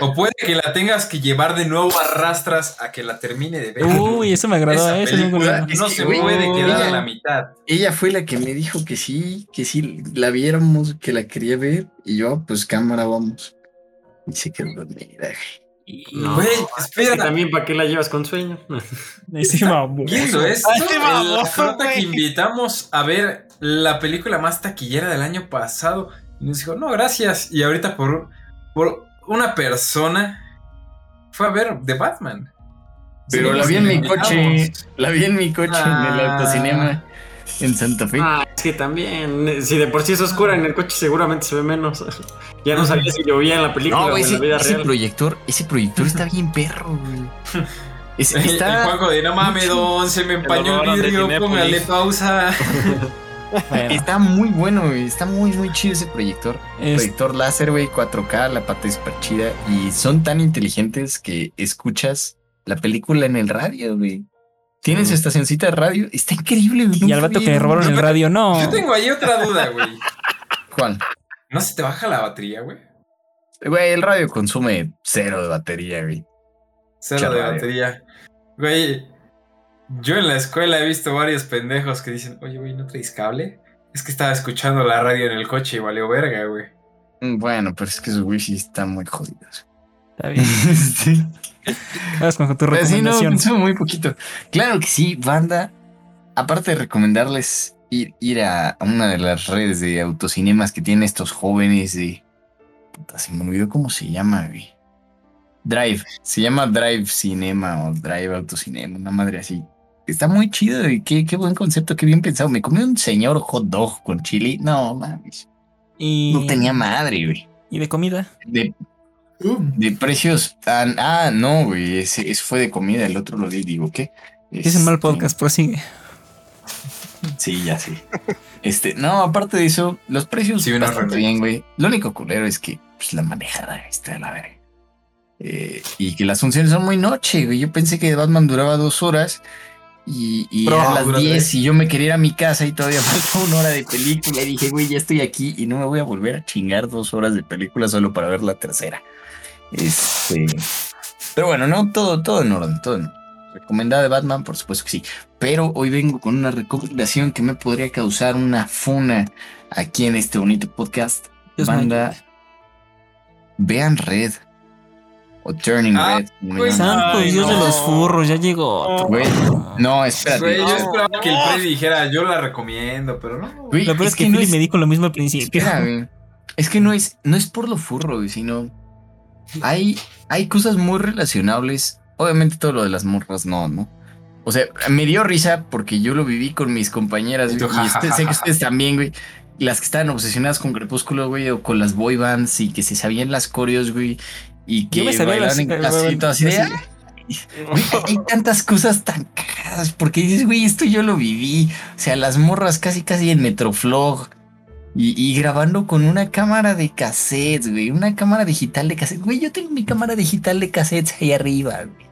O puede que la tengas que llevar de nuevo a rastras a que la termine de ver. Uy, eso me agradó. Esa ¿eh? Eso película no que, se puede quedar a la mitad. Ella fue la que me dijo que sí, que sí la viéramos, que la quería ver. Y yo, pues cámara, vamos. Y se quedó dormida. No, Güey, es que espera. también para qué la llevas con sueño. Baboso. Viendo esto, la que invitamos a ver la película más taquillera del año pasado y nos dijo, no, gracias. Y ahorita por, por una persona fue a ver The Batman. Pero Sí, la vi en mi coche. La vi en mi coche en el Ah. autocinema en Santa Fe. Ah, es que también, si de por sí es oscura en el coche, seguramente se ve menos. Ya no sabía si llovía en la película No, o la ese, vida ese real. proyector, ese proyector está bien perro, güey. Es- El está, Juanjo de no mames, don, se me empañó el vidrio, póngale pausa. Bueno, está muy bueno, güey. Está muy, muy chido ese proyector. es- Proyector láser, güey, 4K, la pata es chida. Y son tan inteligentes que escuchas la película en el radio, güey. Tienen su estacioncita de radio. Está increíble, güey. y al vato que le robaron el radio, no. Yo tengo ahí otra duda, güey. ¿Cuál? ¿No se te baja la batería, güey? Güey, el radio consume cero de batería, güey. Cero Qué de radio. batería. Güey, yo en la escuela he visto varios pendejos que dicen, oye, güey, ¿no traes cable? Es que estaba escuchando la radio en el coche y valió verga, güey. Mm, Bueno, pero es que sus wifi están muy jodidos. Está bien. Sí. Vas con tu Pues sí, no, recomendación. muy poquito. Claro que sí, banda. aparte de recomendarles ir, ir a, a una de las redes de autocinemas que tienen estos jóvenes de... Puta, se me olvidó cómo se llama, güey. Drive. Se llama Drive Cinema o Drive Autocinema, una madre así. Está muy chido y qué, qué buen concepto, qué bien pensado. Me comí un señor hot dog con chili. No, mames. Y, No tenía madre, güey. y de comida. De, de precios tan... Ah, no, güey. Ese, ese fue de comida. El otro lo di, digo, ¿qué? Es un mal Este, podcast, prosigue. Sí, ya sí. Este, no, aparte de eso, los precios Sí, una bastante bien, güey. Lo único culero es que pues, la manejada está de la verga. Eh, y que las funciones son muy noche, güey. Yo pensé que Batman duraba dos horas y, y eran las dura 10 tres. y yo me quería ir a mi casa y todavía falta una hora de película. Y dije, güey, ya estoy aquí y no me voy a volver a chingar dos horas de película solo para ver la tercera. Este, pero bueno, no, todo, todo en orden, todo en orden. Recomendada de Batman, por supuesto que sí. Pero hoy vengo con una recomendación que me podría causar una funa aquí en este bonito podcast. Dios Banda, vean Red o Turning Ah, Red. pues. Santo Ay, Dios de los furros, ya llegó. Güey, no, espérate. Güey, yo esperaba que el Freddy dijera, yo la recomiendo, pero no. güey, Lo peor es que, no es- me dijo lo mismo al principio. Es que no es, no es por lo furro, güey, sino hay, hay cosas muy relacionables. Obviamente todo lo de las morras no, ¿no? O sea, me dio risa porque yo lo viví con mis compañeras Y güey, sé que ustedes también, güey. Las que estaban obsesionadas con Crepúsculo, güey, o con las boy bands y que se sabían las coreos, güey, y que bailaban las- en casito así de, Güey, hay tantas cosas tan cagadas porque dices, güey, esto yo lo viví. O sea, las morras casi, casi en Metroflog y, y grabando con una cámara de cassettes, güey, una cámara digital de cassettes. Güey, yo tengo mi cámara digital de cassettes ahí arriba, güey.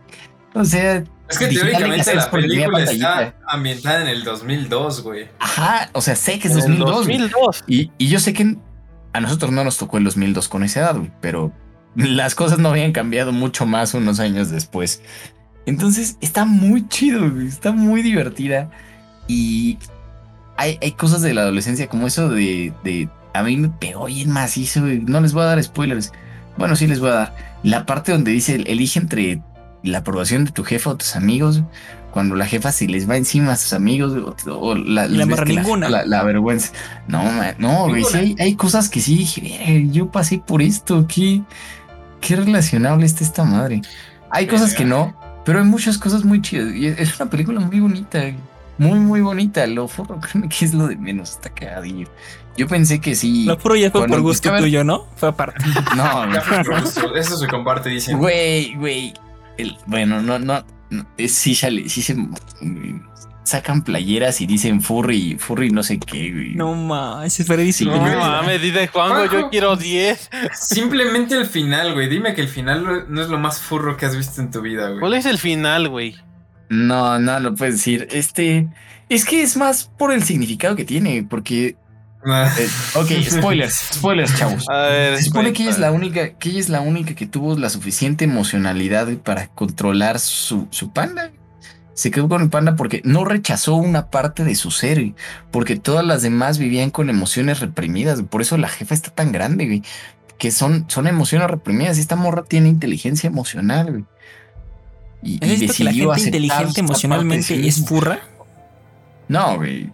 O sea, Es que teóricamente la película está ambientada en el 2002, güey. Ajá, o sea, sé que es En el 2002. güey. 2002. Y, y yo sé que a nosotros no nos tocó el 2002 con esa edad, güey, pero las cosas no habían cambiado mucho más unos años después. Entonces está muy chido, güey, está muy divertida. Y hay, hay cosas de la adolescencia como eso de, de- A mí me pegó bien macizo. No les voy a dar spoilers. Bueno, sí les voy a dar. La parte donde dice, elige entre la aprobación de tu jefa o tus amigos. Cuando la jefa se les va encima a sus amigos o, o la, la ninguna. La, la vergüenza. No, ma- no, güey. Sí hay, hay cosas que sí dije, "Verga, yo pasé por esto. Qué, qué relacionable está esta madre. Hay cosas que no, pero hay muchas cosas muy chidas. Y es una película muy bonita. Muy, muy bonita. Lo forro, créeme que es lo de menos. Está cagadillo. Yo pensé que sí. Lo puro ya fue por gusto tuyo, ¿no? Fue aparte. No, gusto, Eso se comparte, dicen. Güey, güey. El- Bueno, no, no. no, es- sí, sale, sí se sacan playeras y dicen furry, furry no sé qué, güey. No más, es verísimo. Sí, No mames, dice Juanjo, yo quiero 10. Simplemente el final, güey. Dime que el final no es lo más furro que has visto en tu vida, güey. ¿Cuál es el final, güey? No, no lo puedes decir. Este. Es que es más por el significado que tiene, porque. Ah, eh, ok, spoilers, spoilers, chavos. A ver. Se supone que ella es la única, que ella es la única que tuvo la suficiente emocionalidad para controlar su, su panda. Se quedó con el panda porque no rechazó una parte de su ser, porque todas las demás vivían con emociones reprimidas. Por eso la jefa está tan grande, güey, que son, son emociones reprimidas. Esta morra tiene inteligencia emocional, güey. Y, ¿Has y que la gente inteligente emocionalmente es furra? No, güey.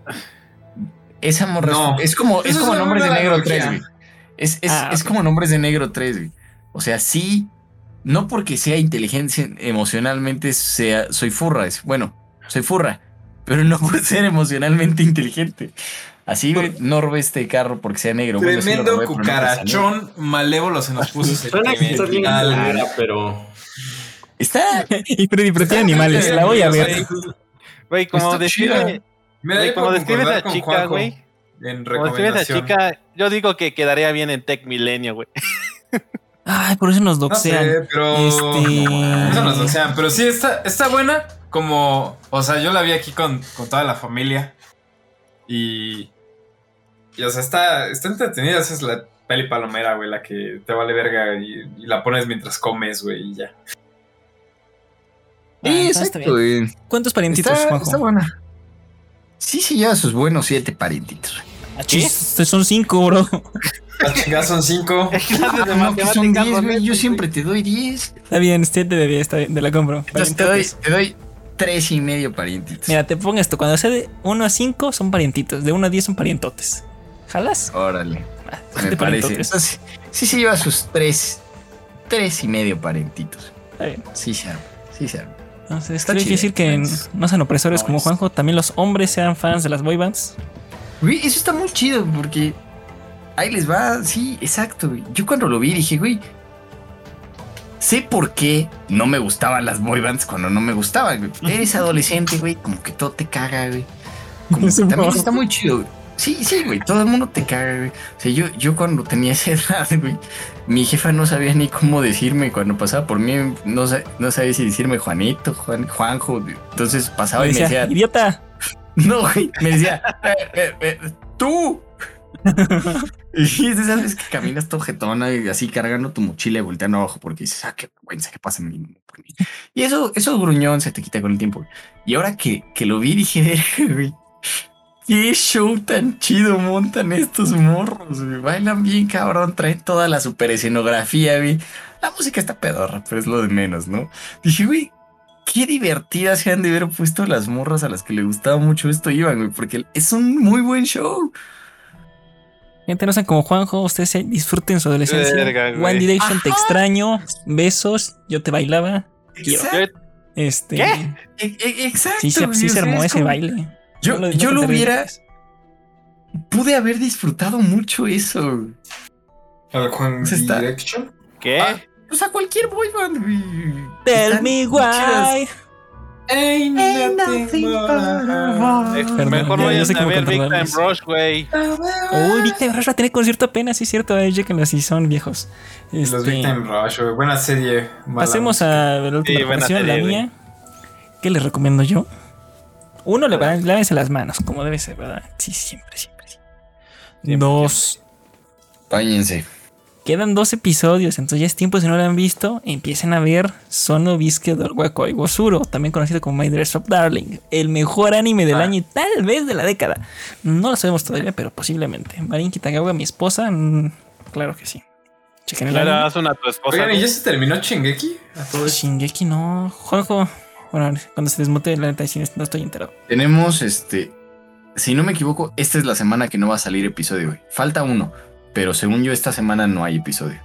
Esa morra es- No. es, como, es como es Nombres de Negro analogía. 3, güey. Es, es, Ah, es como Nombres de Negro 3, güey. O sea, sí, no porque sea inteligencia emocionalmente sea, soy furra. Es, bueno, soy furra, pero no por ser emocionalmente inteligente. Así, güey, no robé este carro porque sea negro. Bueno, sí lo Tremendo robé, pero no cucarachón malévolo se nos puso Suena que está bien pero. Está, y Freddy prefiere animales, la voy a ver. Güey, como describe, güey, como por describe concordar esa con chica, güey. En Como describe esa recomendación. chica, yo digo que quedaría bien en Tech Milenio, güey. Ay, por eso nos No doxean. sé, pero. Este- Eso nos doxean, Pero sí, está, está buena. Como. O sea, yo la vi aquí con, con toda la familia. Y. Y o sea, está, está entretenida. Esa es la peli palomera, güey. La que te vale verga y, y la pones mientras comes, güey. Y ya. Ah, exacto. ¿Cuántos parientitos, Está, Juanjo? está buena. Sí, sí, lleva sus buenos siete parientitos. güey. Ah, chis, Son cinco, bro. Las chingadas son cinco. De Ah, no, que son 10, güey. Yo siempre te doy 10. Está bien, siete de 10, está bien, te la compro. Entonces te doy, Parientotes. te doy, tres y medio parientitos. Mira, te pongo esto. Cuando sea de 1 a 5 son parientitos. De 1 a 10 son parientotes. ¿Jalas? Órale, Ah, me parece. parientotes. Entonces, sí se lleva sus tres, tres y medio parentitos. Está bien. Sí se arma, sí se arma. Entonces, Está quiere decir que pues. no sean opresores como No, Juanjo. También los hombres sean fans de las boy bands. Güey, eso está muy chido porque ahí les va, sí, exacto, güey. Yo cuando lo vi dije, güey, sé por qué no me gustaban las boy bands cuando no me gustaban, güey. Eres adolescente, güey, como que todo te caga, güey. Como que también está muy chido, güey. Sí, sí, güey, todo el mundo te caga, güey. O sea, yo, yo cuando tenía esa edad, güey, mi jefa no sabía ni cómo decirme cuando pasaba por mí, no, no sabía si decirme Juanito, Juan, Juanjo, güey. Entonces pasaba Me y me decía, decía, idiota. no, güey, me decía, "Eh, eh, eh, tú. y es de esas veces que caminas todo jetona y así cargando tu mochila y volteando abajo porque dices, ah, qué vergüenza, qué pasa mí, por mí?". Y eso, eso gruñón se te quita con el tiempo. Y ahora que, que lo vi, dije, "Verga, güey, qué show tan chido montan estos morros, güey. Bailan bien, cabrón, traen toda la super escenografía, güey. La música está pedorra, pero es lo de menos, ¿no? Dije, güey, qué divertidas se han de haber puesto las morras a las que le gustaba mucho esto iban, güey, porque es un muy buen show. Gente, no sean como Juanjo. Ustedes se- disfruten su adolescencia. Verga, güey. One Direction, te extraño. Besos. Yo te bailaba. Exacto. Este. ¿Qué? e- e- exacto, Sí, se, sí se armó es ese como- baile. Yo, No lo- yo no lo hubiera, ríes. pude haber disfrutado mucho eso. ¿Al Juan Pues está- Direction? ¿Qué? Ah, O sea, cualquier boy band, güey. Tell me why. Ain't nothing but a Eh, Mejor vayan sé a ver Big Time. Rush, güey. Uy, Big Time Rush va a tener concierto apenas, sí es cierto, eh, chéquenlo si son viejos. Los Este, Big Time Rush, güey. Buena serie. pasemos música. a la última Sí, recomendación, la mía. ¿Qué les recomiendo yo? Uno, le lávense las manos, como debe ser, ¿verdad? Sí, siempre, siempre. sí. Dos, Báñense. quedan dos episodios, entonces ya es tiempo, si no lo han visto, empiecen a ver Sono Bisque del Hueco Gosuro, también conocido como My Dress Up Darling, el mejor anime del Ah. año y tal vez de la década. No lo sabemos todavía, pero posiblemente. Marin Kitagawa, mi esposa, mm, claro que sí. Chequen el Claro, anime. haz una a tu esposa. Oigan, ¿y ya se terminó Shingeki? A todo. Shingeki no. Juanjo. Bueno, cuando se desmute, la neta, no estoy enterado. Tenemos este. Si no me equivoco, esta es la semana que no va a salir episodio, güey. Falta uno. Pero según yo, esta semana no hay episodio.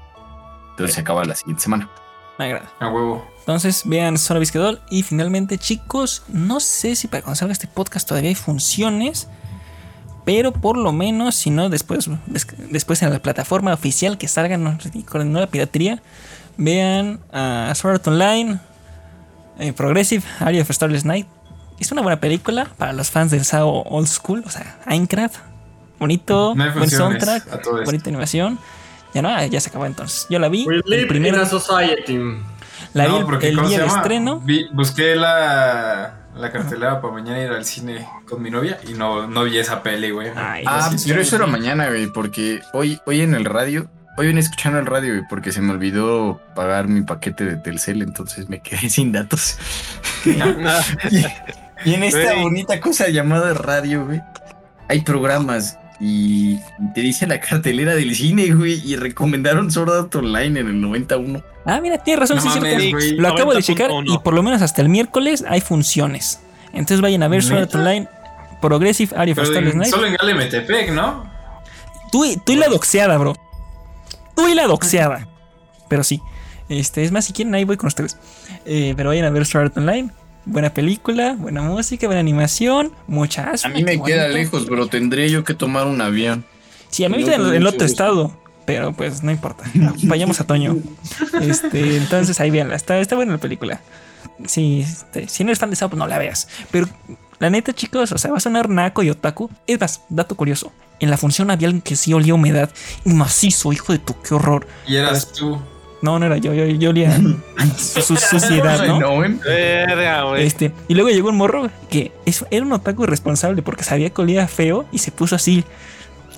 Entonces se acaba la siguiente semana. Me agrada. A huevo. Entonces, vean Sono Bisque Doll. Y finalmente, chicos, no sé si para cuando salga este podcast todavía hay funciones. Pero por lo menos, si no, después, des- después en la plataforma oficial que salgan no- con nueva piratería, vean a Sword Art Online, eh, Progressive, Area of Starless Night. Es una buena película para los fans del SAO Old School, o sea, Minecraft. Bonito, No buen soundtrack, bonita animación. Ya no, ah, ya se acabó entonces. Yo la vi. We el in a society. la vi no, el- porque el ¿cómo día de estreno. Vi- busqué la, la cartelera para mañana ir al cine con mi novia y no, no vi esa peli, güey. Ah, sí, pero sí, eso era mañana, güey, porque hoy, hoy en el radio, hoy vine escuchando el radio, güey, porque se me olvidó pagar mi paquete de Telcel, entonces me quedé sin datos. Y en esta Güey. bonita cosa llamada radio, güey, hay programas y te dice la cartelera del cine, güey, y recomendaron Sword Art Online en el 91. Ah, mira, tienes razón, No sí, es mames, cierto. güey. Lo acabo de checar 90.1. y por lo menos hasta el miércoles hay funciones. Entonces vayan a ver Sword. Online, Progressive Area of solo en Gale Metepec, ¿no? Tú, y- tú y la doxeada, bro. Tú y la doxeada. Pero sí. Este, es más, si quieren, ahí voy con ustedes. Eh, pero vayan a ver Sword Art Online. Buena película, buena música, buena animación, mucha asma. A mí me queda bonito. lejos, bro, tendré yo que tomar un avión. Sí, a mí me queda en mucho otro estado. Pero pues no importa. Vayamos a Toño. Este, entonces ahí véanla. Está, está buena la película. Sí, este, si no eres fan de Sao, pues no la veas. Pero la neta, chicos, o sea, va a sonar naco y otaku. Es más, dato curioso. En la función había alguien que sí olía humedad y macizo, hijo de tu, qué horror. Y eras tú. No, no era yo, yo, yo olía su, su- suciedad, ¿no? Este, y luego llegó un morro que es- era un otaku irresponsable porque sabía que olía feo y se puso así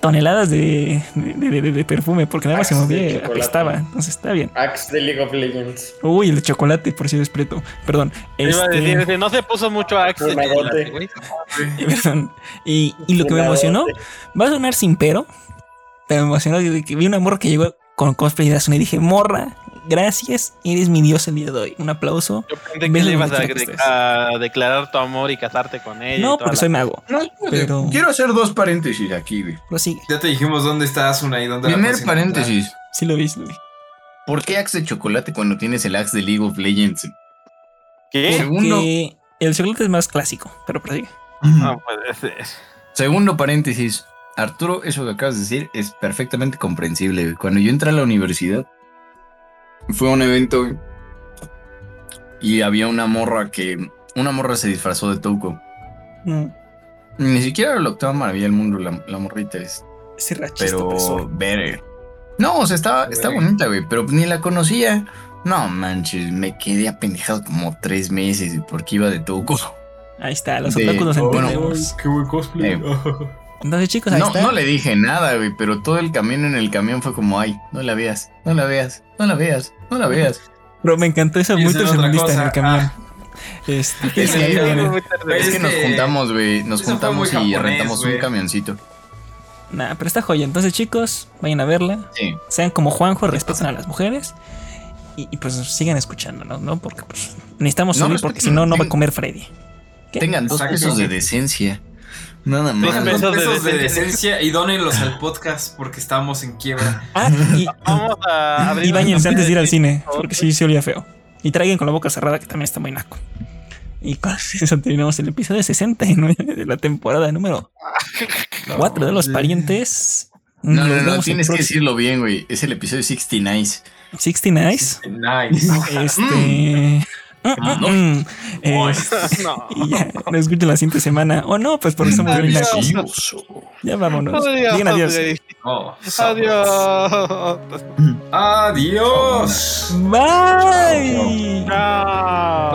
toneladas de, de, de- de perfume porque nada más se movía apestaba. Entonces está bien. Axe de League of Legends. Uy, el de chocolate, por si es preto. Perdón. Iba a Este, decir, no se puso mucho Axe. de chocolate, güey. perdón. Y, y lo que me emocionó, va a sonar sin pero, pero me emocionó vi una morra que llegó con cosplay de Asuna y dije, morra, gracias, eres mi dios el día de hoy. Un aplauso. Yo pensé En que le ibas a, que declarar tu amor y casarte con ella. y No, toda porque la- soy mago. No, Pero- Quiero hacer dos paréntesis aquí, güey. Prosigue. Ya te dijimos dónde estás, una y dónde la Primer encontrar. paréntesis. Sí lo vi, sí lo vi. ¿Por qué Axe de chocolate cuando tienes el Axe de League of Legends? ¿Qué? Segundo. Porque el chocolate es más clásico, pero prosigue. No puede ser. Segundo paréntesis. Arturo, eso que acabas de decir es perfectamente comprensible. güey. Cuando yo entré a la universidad, fue un evento y había una morra que. Una morra se disfrazó de Touko. Mm, Ni siquiera era la octava maravilla del mundo, la, la morrita es. Ese rachista Pero. Ver. No, o sea, estaba, está Verga. bonita, güey, pero ni la conocía. No manches, me quedé apendejado como tres meses porque iba de Touko. Ahí está, los de- otakus nos oh, bueno, entendemos. Qué buen cosplay. Eh. Entonces, chicos, ahí No, está. no le dije nada, güey, pero todo el camino en el camión fue como, ay, no la veas, no la veas, no la veas, no la veas. Bro, me encantó eso muy tercermundista en el camión. Este, Es que-. Es que nos juntamos, güey, nos eso juntamos y japonés, rentamos güey. un camioncito. Nah, pero está joya. Entonces, chicos, vayan a verla. Sí. Sean como Juanjo, respeten a las mujeres. Y, y, pues sigan escuchándonos, ¿no? Porque pues necesitamos No, subir, porque si no, no va a comer Freddy. ¿Qué? Tengan dos pesos de decencia. Nada más. Pesos dos de de decencia. y dónenlos al podcast porque estamos en quiebra. Ah, y, Vamos a abrir y bañense antes de ir al cine, porque sí se olía feo. Y traigan con la boca cerrada, que también está muy naco. Y con eso terminamos el episodio 69 de la temporada número 4 de los parientes. No, no, no, tienes que decirlo bien, güey. Es el episodio 69. 69. Nice. Este. No. Mm, es- No. y ya, nos escuchan la siguiente semana. O no, pues porque somos Adiós. nacos. Ya vámonos. Adiós. Digan adiós. Oh, Adiós. Adiós. Bye. Chao.